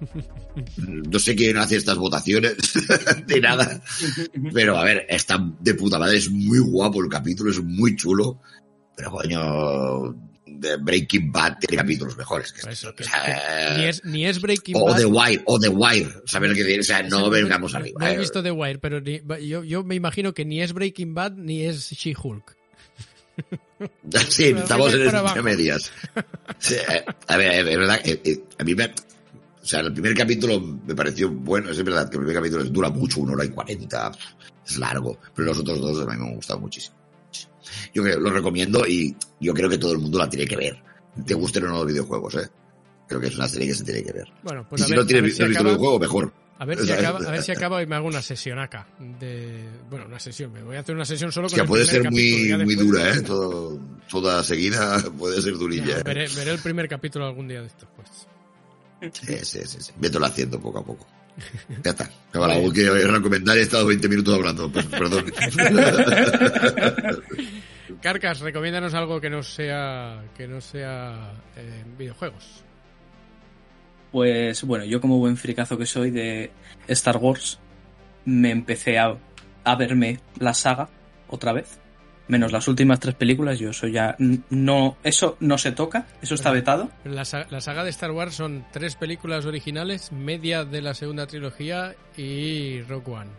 no sé quién hace estas votaciones de nada, pero a ver, está de puta madre, es muy guapo el capítulo, es muy chulo, pero coño, de Breaking Bad tiene capítulos mejores que este. que- O sea, que ni, es, ni es Breaking o Bad. The Wire, o The Wire, ¿sabes lo que digo? O sea, no vengamos no- arriba. No he eh. visto The Wire, pero ni- yo, yo me imagino que ni es Breaking Bad ni es She-Hulk. Sí, estamos en abajo. medias. Sí, eh, a ver, es verdad, eh, eh, a mí me... O sea, el primer capítulo me pareció bueno, es verdad que el primer capítulo dura mucho, una hora y cuarenta, es largo, pero los otros dos a mí me han gustado muchísimo. Yo creo, lo recomiendo y yo creo que todo el mundo la tiene que ver. Te gusten o no los videojuegos, ¿eh? Creo que es una serie que se tiene que ver. Bueno, pues y a si ver, no tienes si acaba- videojuego, mejor. A ver, O si acaba, a ver si acaba y me hago una sesión acá. De, bueno, una sesión. Me voy a hacer una sesión solo O con sea, el puede ser muy, muy dura, ¿eh? Todo, toda seguida puede ser durilla. Ya, ¿eh? veré, veré el primer capítulo algún día de estos, pues. Sí, sí, sí, sí. Vételo haciendo poco a poco. Ya está. Acaba la que recomendar he estado 20 minutos hablando. Pues, perdón. Carcas, recomiéndanos algo que no sea que no sea eh, videojuegos. Pues bueno, yo como buen fricazo que soy de Star Wars, me empecé a, a verme la saga otra vez. Menos las últimas tres películas, yo eso ya no, eso no se toca, eso está vetado. La, la saga de Star Wars son tres películas originales, media de la segunda trilogía y Rock One.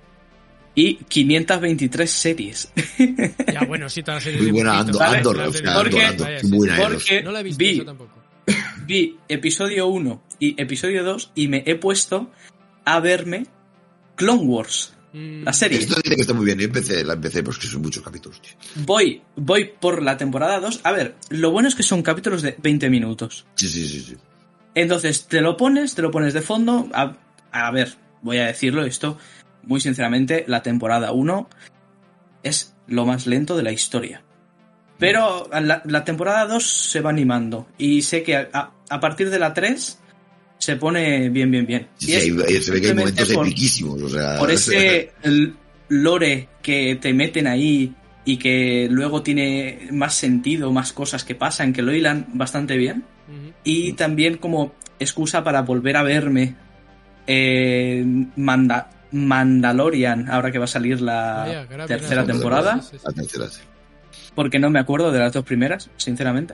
Y 523 series. Ya, bueno, sí, todas las series Muy buena Andor. Porque No la he visto vi, eso tampoco. vi episodio 1 y episodio 2 y me he puesto a verme Clone Wars, la serie. Esto dice que está muy bien. Yo empecé, la empecé, pues que son muchos capítulos, tío. Voy, voy por la temporada 2. A ver, lo bueno es que son capítulos de 20 minutos. Sí, sí, sí, sí. Entonces te lo pones, te lo pones de fondo. A, a ver, voy a decirlo esto muy sinceramente, la temporada 1 es lo más lento de la historia. Pero la, la temporada 2 se va animando y sé que a, a- a partir de la 3 se pone bien, bien, bien. Sí, Y es hay- se ve que hay momentos por- epiquísimos. O sea, por ese lore que te meten ahí y que luego tiene más sentido, más cosas que pasan, que lo hilan bastante bien. Y también como excusa para volver a verme eh, Manda- Mandalorian, ahora que va a salir la ahora tercera temporada. La tercera, sí. porque no me acuerdo de las dos primeras, sinceramente.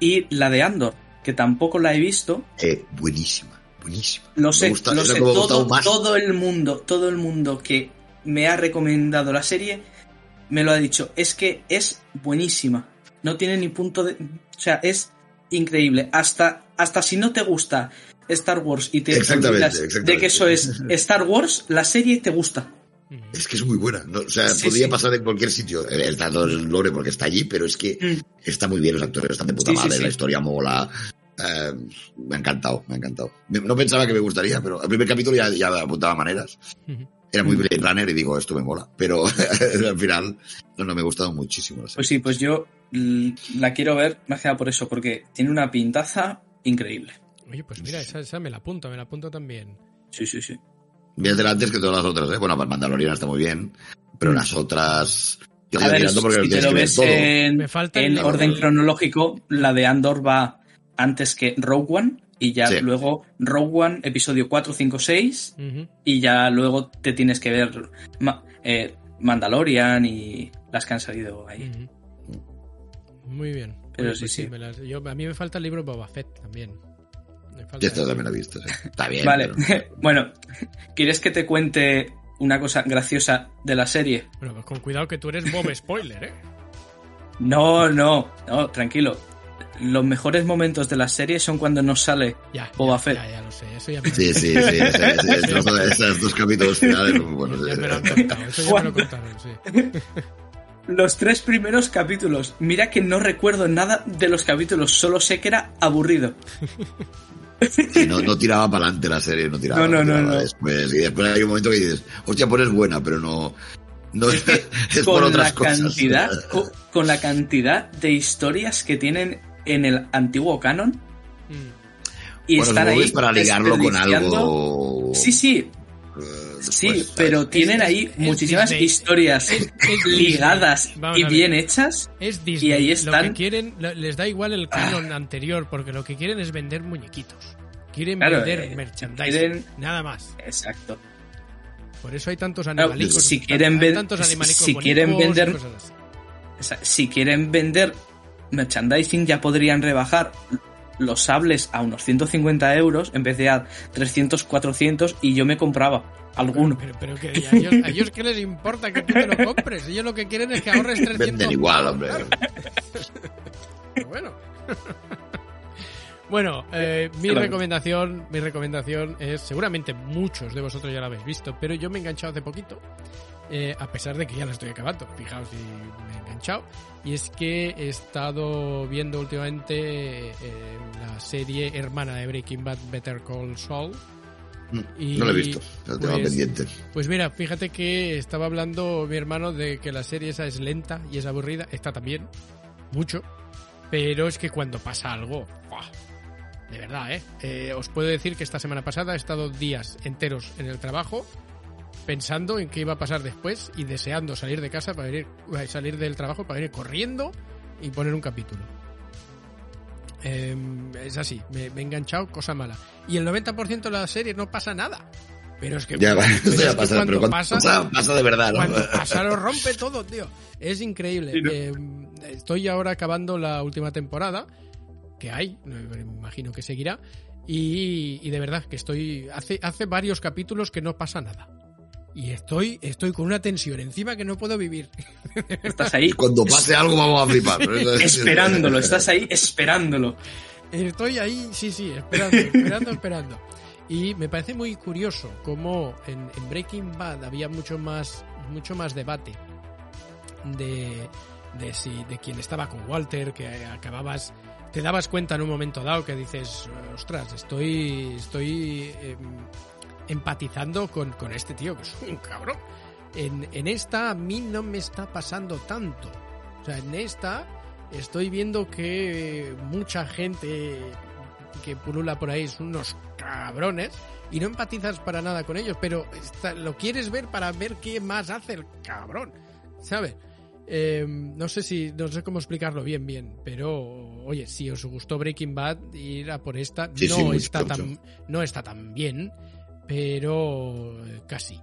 Y la de Andor, que tampoco la he visto, Eh, buenísima, buenísima. Lo sé, gusta- lo sé. Todo, todo el mundo, todo el mundo que me ha recomendado la serie me lo ha dicho. Es que es buenísima. No tiene ni punto de. O sea, es increíble. Hasta, hasta si no te gusta Star Wars y te exactamente. de que eso es Star Wars, la serie te gusta. Es que es muy buena. ¿no? O sea, Sí, podría sí. pasar en cualquier sitio. Eh, Está todo el lore porque está allí, pero es que Mm. está muy bien. Los actores están de puta Sí, madre. sí. La historia mola. Eh, me ha encantado, me ha encantado. No pensaba que me gustaría, pero el primer capítulo ya, ya apuntaba maneras. Era muy Mm. Blade Runner y digo, esto me mola. Pero al final, no, no, me ha gustado muchísimo. la serie. Pues sí, pues yo l- la quiero ver más que nada por eso, porque tiene una pintaza increíble. Oye, pues mira, esa, esa me la apunto, me la apunto también. Sí, sí, sí. Véatela antes que todas las otras, ¿eh? Bueno, Mandalorian está muy bien, pero las otras... Yo A estoy ver, mirando porque si lo te lo ves todo. en, Me falta el en orden cronológico, la de Andor va antes que Rogue One y ya Sí. luego Rogue One, episodio 4, 5, 6 Ujú. y ya luego te tienes que ver Ma- eh, Mandalorian y las que han salido ahí. Muy bien. Pero Oye, sí, pues sí. me las- yo- a mí me falta el libro Boba Fett también. Ya esta ese. también la he visto, sí. Está bien. Vale, pero- bueno, ¿quieres que te cuente una cosa graciosa de la serie? Bueno, pues con cuidado que tú eres Bob Spoiler, ¿eh? No, no, no, tranquilo. los mejores momentos de la serie son cuando nos sale Ya, Boba ya, Fett. ya, ya lo sé, eso ya me, Sí, sí, sí. esos dos capítulos finales muy buenos. ya eh. me lo han contado, eso ya me lo contaron, sí. los tres primeros capítulos. Mira que no recuerdo nada de los capítulos, solo sé que era aburrido. No, no tiraba para adelante la serie, no tiraba. No, no, no, tiraba no. Después, y después hay un momento que dices, hostia, pues es buena, pero no. No Es que es por con otras la cosas. cantidad, co- con la cantidad de historias que tienen en el antiguo canon Mm. y bueno, están ahí es para ligarlo con algo. Sí, sí, eh, después, sí, ¿sabes? pero tienen ahí es muchísimas Disney. historias Es- es ligadas y bien hechas. Es Disney. Y ahí Lo están- que quieren, lo- les da igual el canon anterior, porque lo que quieren es vender muñequitos. Quieren Claro, vender eh, merchandising. quieren- Nada más. Exacto. Por eso hay tantos Claro, animalicos. si quieren hay tantos animalicos si quieren vender- si quieren vender merchandising ya podrían rebajar los sables a unos 150 euros en vez de a 300, 400 y yo me compraba alguno. Pero, pero que a ellos, a ellos qué les importa que tú te lo compres. Ellos lo que quieren es que ahorres 300 Venden igual, hombre. Pero bueno. Bueno, eh, mi Claro. recomendación, mi recomendación es, seguramente muchos de vosotros ya lo habéis visto, pero yo me he enganchado hace poquito, eh, a pesar de que ya lo estoy acabando. Fijaos si me he enganchado. Y es que he estado viendo últimamente eh, la serie hermana de Breaking Bad, Better Call Saul. Y, No lo he visto, tengo pues, pendiente. Pues mira, fíjate que estaba hablando mi hermano de que la serie esa es lenta y es aburrida. Esta también, mucho. Pero es que cuando pasa algo, ¡buah! de verdad, ¿eh? Eh, Os puedo decir que esta semana pasada he estado días enteros en el trabajo pensando en qué iba a pasar después y deseando salir de casa para ir, eh, salir del trabajo para ir corriendo y poner un capítulo. Eh, es así, me, me he enganchado, cosa mala. Y el 90% de la serie no pasa nada. Pero es que, Ya, pero eso es ya que pasa, cuando pero cuando pasa, pasa, pasa de verdad, ¿no? cuando pasa lo rompe todo, tío. Es increíble. Sí, ¿no? Eh, estoy ahora acabando la última temporada que hay, me imagino que seguirá. Y, y de verdad que estoy. Hace, hace varios capítulos que no pasa nada. Y estoy, estoy con una tensión encima que no puedo vivir. Estás ahí Cuando pase algo vamos a flipar. esperándolo, estás ahí esperándolo. Estoy ahí, sí, sí, esperando, esperando, esperando. Y me parece muy curioso cómo en, en Breaking Bad había mucho más, mucho más debate de, de si, de quién estaba con Walter, que acababas, te dabas cuenta en un momento dado que dices, ostras, estoy, estoy em, empatizando con, con este tío que es un cabrón. En, en esta a mí no me está pasando tanto. O sea, en esta estoy viendo que mucha gente que pulula por ahí son unos cabrones y no empatizas para nada con ellos, pero está- lo quieres ver para ver qué más hace el cabrón, ¿sabes? Eh, no sé si, no sé cómo explicarlo bien, bien, pero oye, si os gustó Breaking Bad, ir a por esta, Sí, no sí, está mucho. tan, no está tan bien, pero eh, casi.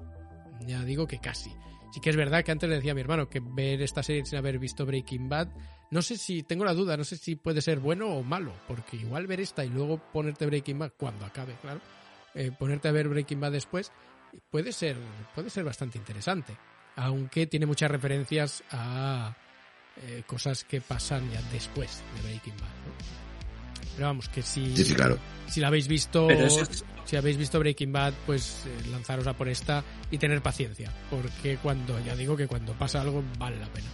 Ya digo que casi. Sí que es verdad que antes le decía a mi hermano que ver esta serie sin haber visto Breaking Bad, no sé si, tengo la duda, no sé si puede ser bueno o malo, porque igual ver esta y luego ponerte Breaking Bad cuando acabe, claro, eh, ponerte a ver Breaking Bad después, puede ser, puede ser bastante interesante, aunque tiene muchas referencias a eh, cosas que pasan ya después de Breaking Bad. ¿no? Pero vamos, que si, Sí, sí, claro. si la habéis visto, Pero eso es- si habéis visto Breaking Bad, pues eh, lanzaros a por esta y tener paciencia, porque cuando, ya digo que cuando pasa algo vale la pena.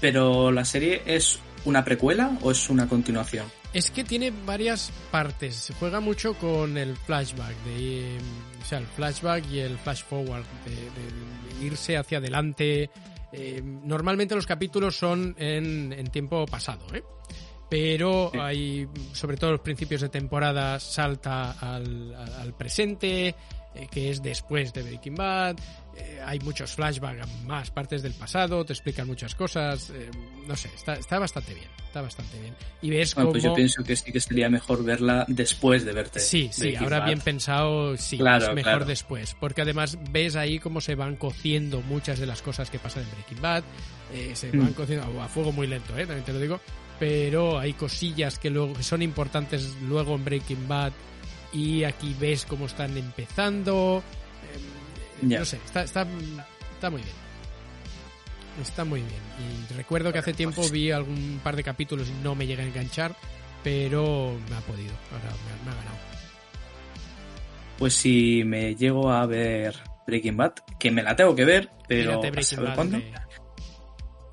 Pero la serie es una precuela o es una continuación? Es que tiene varias partes. Se juega mucho con el flashback, de, eh, o sea, el flashback y el flash forward, de, de- de irse hacia adelante. Eh, normalmente los capítulos son en, en tiempo pasado, ¿eh? Pero Sí. hay, sobre todo los principios de temporada, salta al, presente, eh, que es después de Breaking Bad. Eh, hay muchos flashbacks a más partes del pasado, te explican muchas cosas. eh, no sé, está, está bastante bien, está bastante bien. Y ves Bueno, cómo... pues yo pienso que sí que sería mejor verla después de verte. Sí, sí, Breaking ahora Bad. bien pensado, sí, Claro, es mejor claro. después, porque además ves ahí cómo se van cociendo muchas de las cosas que pasan en Breaking Bad, eh, se Mm. van cociendo a, a fuego muy lento, eh, también te lo digo, pero hay cosillas que luego que son importantes luego en Breaking Bad y aquí ves cómo están empezando, eh, Ya. no sé, está, está, está muy bien. Está muy bien. Y recuerdo que hace tiempo vi algún par de capítulos y no me llega a enganchar, pero me ha podido. Ahora me, me ha ganado. Pues si me llego a ver Breaking Bad, que me la tengo que ver, pero Mírate ¿a Breaking saber Bad, cuándo?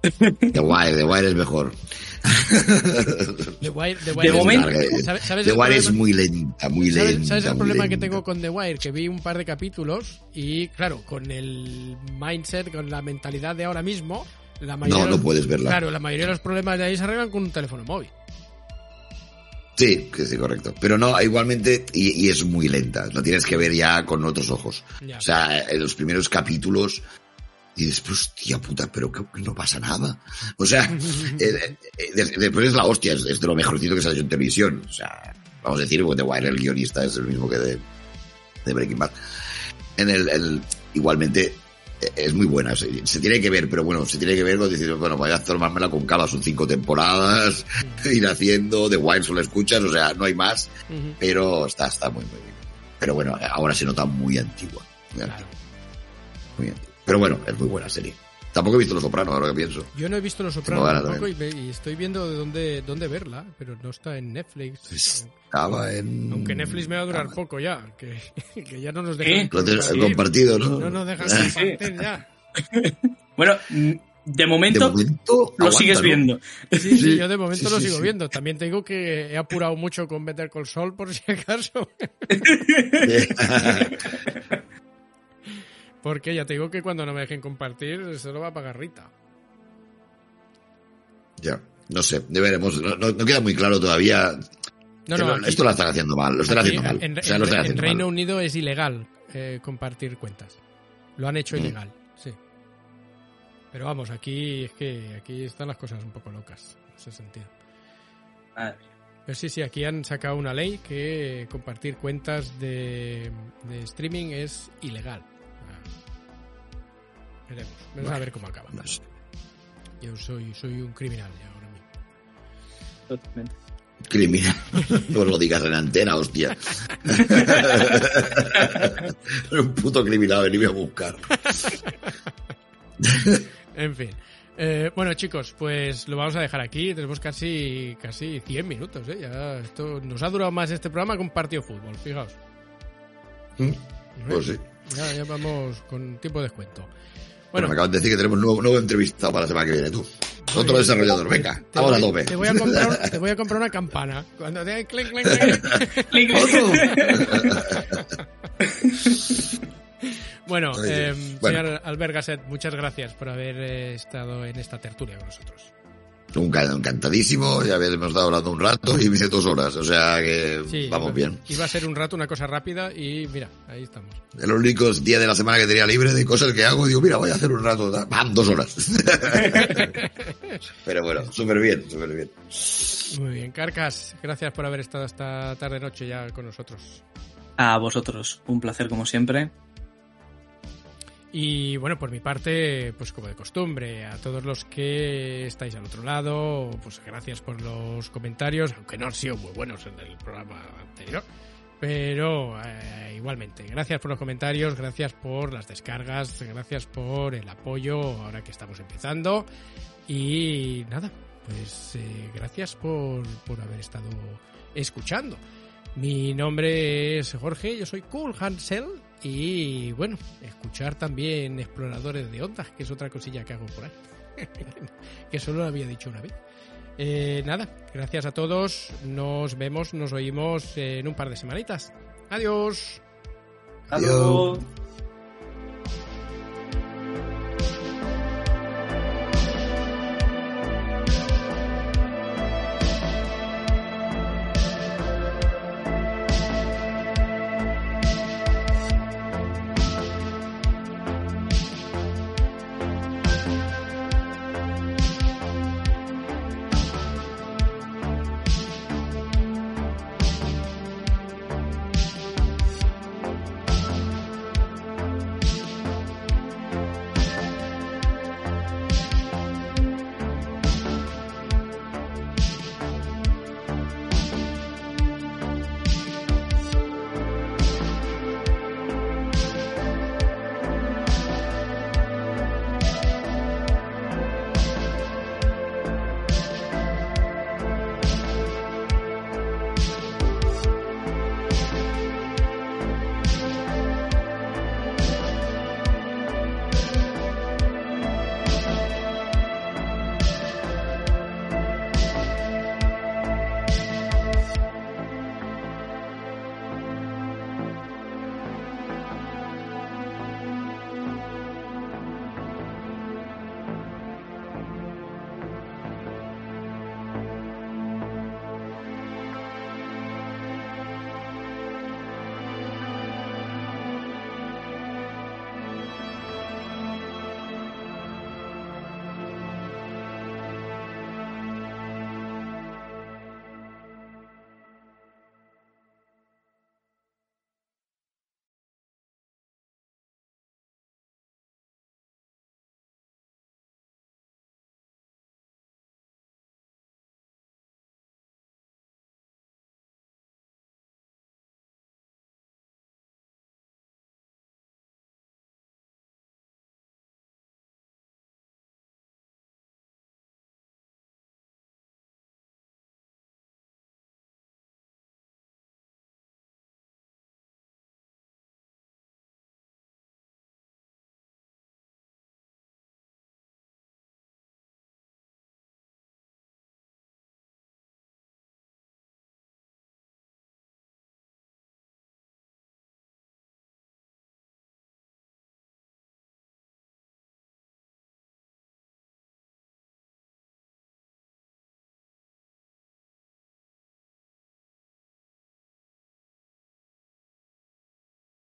The Wire, The Wire es mejor. The Wire, The De Wire es- momento- ¿sabes- sabes The el Wire es problema? muy lenta, muy ¿Sabes, lenta. sabes el problema que tengo con The Wire? Que vi un par de capítulos y, claro, con el mindset, con la mentalidad de ahora mismo, la mayoría No, de no los- puedes verla. Claro, la mayoría de los problemas de ahí se arreglan con un teléfono móvil. Sí, que sí, correcto. Pero no, igualmente, y, y es muy lenta. Lo tienes que ver ya con otros ojos. Ya. O sea, en los primeros capítulos, y después, hostia puta, pero que, que no pasa nada. O sea, eh, eh, des- después es la hostia, es, es de lo mejorcito que se ha hecho en televisión. O sea, vamos a decir, porque The Wire, el guionista, es el mismo que de, de Breaking Bad. En el, el- igualmente, eh, es muy buena. Se, se tiene que ver, pero bueno, se tiene que ver con decir, bueno, voy a tomármela con calma, son cinco temporadas, ir haciendo, The Wire solo escuchas, o sea, no hay más, pero está, está muy, muy bien. Pero bueno, ahora se nota muy antigua. Muy Claro. antigua, muy antigua. Pero bueno, es muy buena serie. Tampoco he visto Los Sopranos, ahora que pienso. Yo no he visto Los Sopranos tampoco y, y estoy viendo de dónde, dónde verla, pero no está en Netflix. Estaba en... Aunque Netflix me va a durar poco ya, que, que ya no nos ¿Eh? dejan Lo tienes compartir. compartido, ¿no? No nos dejan Sí. compartir ya. Bueno, de De momento, momento, lo aguanta, sigues ¿no? viendo. Sí, sí, Sí, yo de momento sí, lo sí, sigo sí. viendo. También te digo que he apurado mucho con Better Call Saul por si acaso. Porque ya te digo que cuando no me dejen compartir, se lo va a pagar Rita. ya, no sé, ya veremos. No, no- no queda muy claro todavía. No, no, aquí- esto lo están haciendo mal, lo están aquí, haciendo mal. En, o sea, en- lo están en haciendo Reino mal. Unido es ilegal eh, compartir cuentas. Lo han hecho Mm. ilegal, sí. Pero vamos, aquí es que aquí están las cosas un poco locas en ese sentido. Madre mía. Pero sí, sí, aquí han sacado una ley que compartir cuentas de, de streaming es ilegal. Veremos, vamos a ver cómo acaba. No sé. Yo soy, soy un criminal ya ahora mismo. Totalmente. Criminal. No lo digas en antena, hostia. Un puto criminal, venime a buscar. En fin. Eh, bueno, chicos, pues lo vamos a dejar aquí. Tenemos casi casi 100 minutos, ¿eh? Ya esto nos ha durado más este programa que un partido de fútbol, fijaos. Pues sí. Ya, ya vamos con tiempo de descuento. Bueno, Bueno, me acaban de decir que tenemos nuevo, nuevo entrevistado para la semana que viene, tú. Otro desarrollador, venga, te vamos a voy, tope. te voy a comprar, te voy a comprar una campana. Cuando te clink, clink, clink. Clic, Bueno, Muy bien. eh, Bueno. señor Albert Gasset, muchas gracias por haber eh, estado en esta tertulia con nosotros. Nunca, encantadísimo, ya hemos estado hablando un rato y hice dos horas, o sea que Sí, vamos iba- bien. Iba a ser un rato una cosa rápida y mira, ahí estamos. El único día de la semana que tenía libre de cosas que hago, digo, mira, voy a hacer un rato, ¡pam! dos horas. Pero bueno, súper bien, súper bien. Muy bien, Carcas, gracias por haber estado esta tarde noche ya con nosotros. A vosotros, un placer como siempre. Y bueno, por mi parte, pues como de costumbre, a todos los que estáis al otro lado, pues gracias por los comentarios, aunque no han sido muy buenos en el programa anterior. Pero eh, igualmente, gracias por los comentarios, gracias por las descargas, gracias por el apoyo ahora que estamos empezando. Y nada, pues eh, gracias por, por haber estado escuchando. Mi nombre es Jorge, yo soy Cool Hansel y bueno, escuchar también Exploradores de Ondas, que es otra cosilla que hago por ahí, que solo lo había dicho una vez. Eh, nada, gracias a todos, nos vemos, nos oímos en un par de semanitas. Adiós. Luego.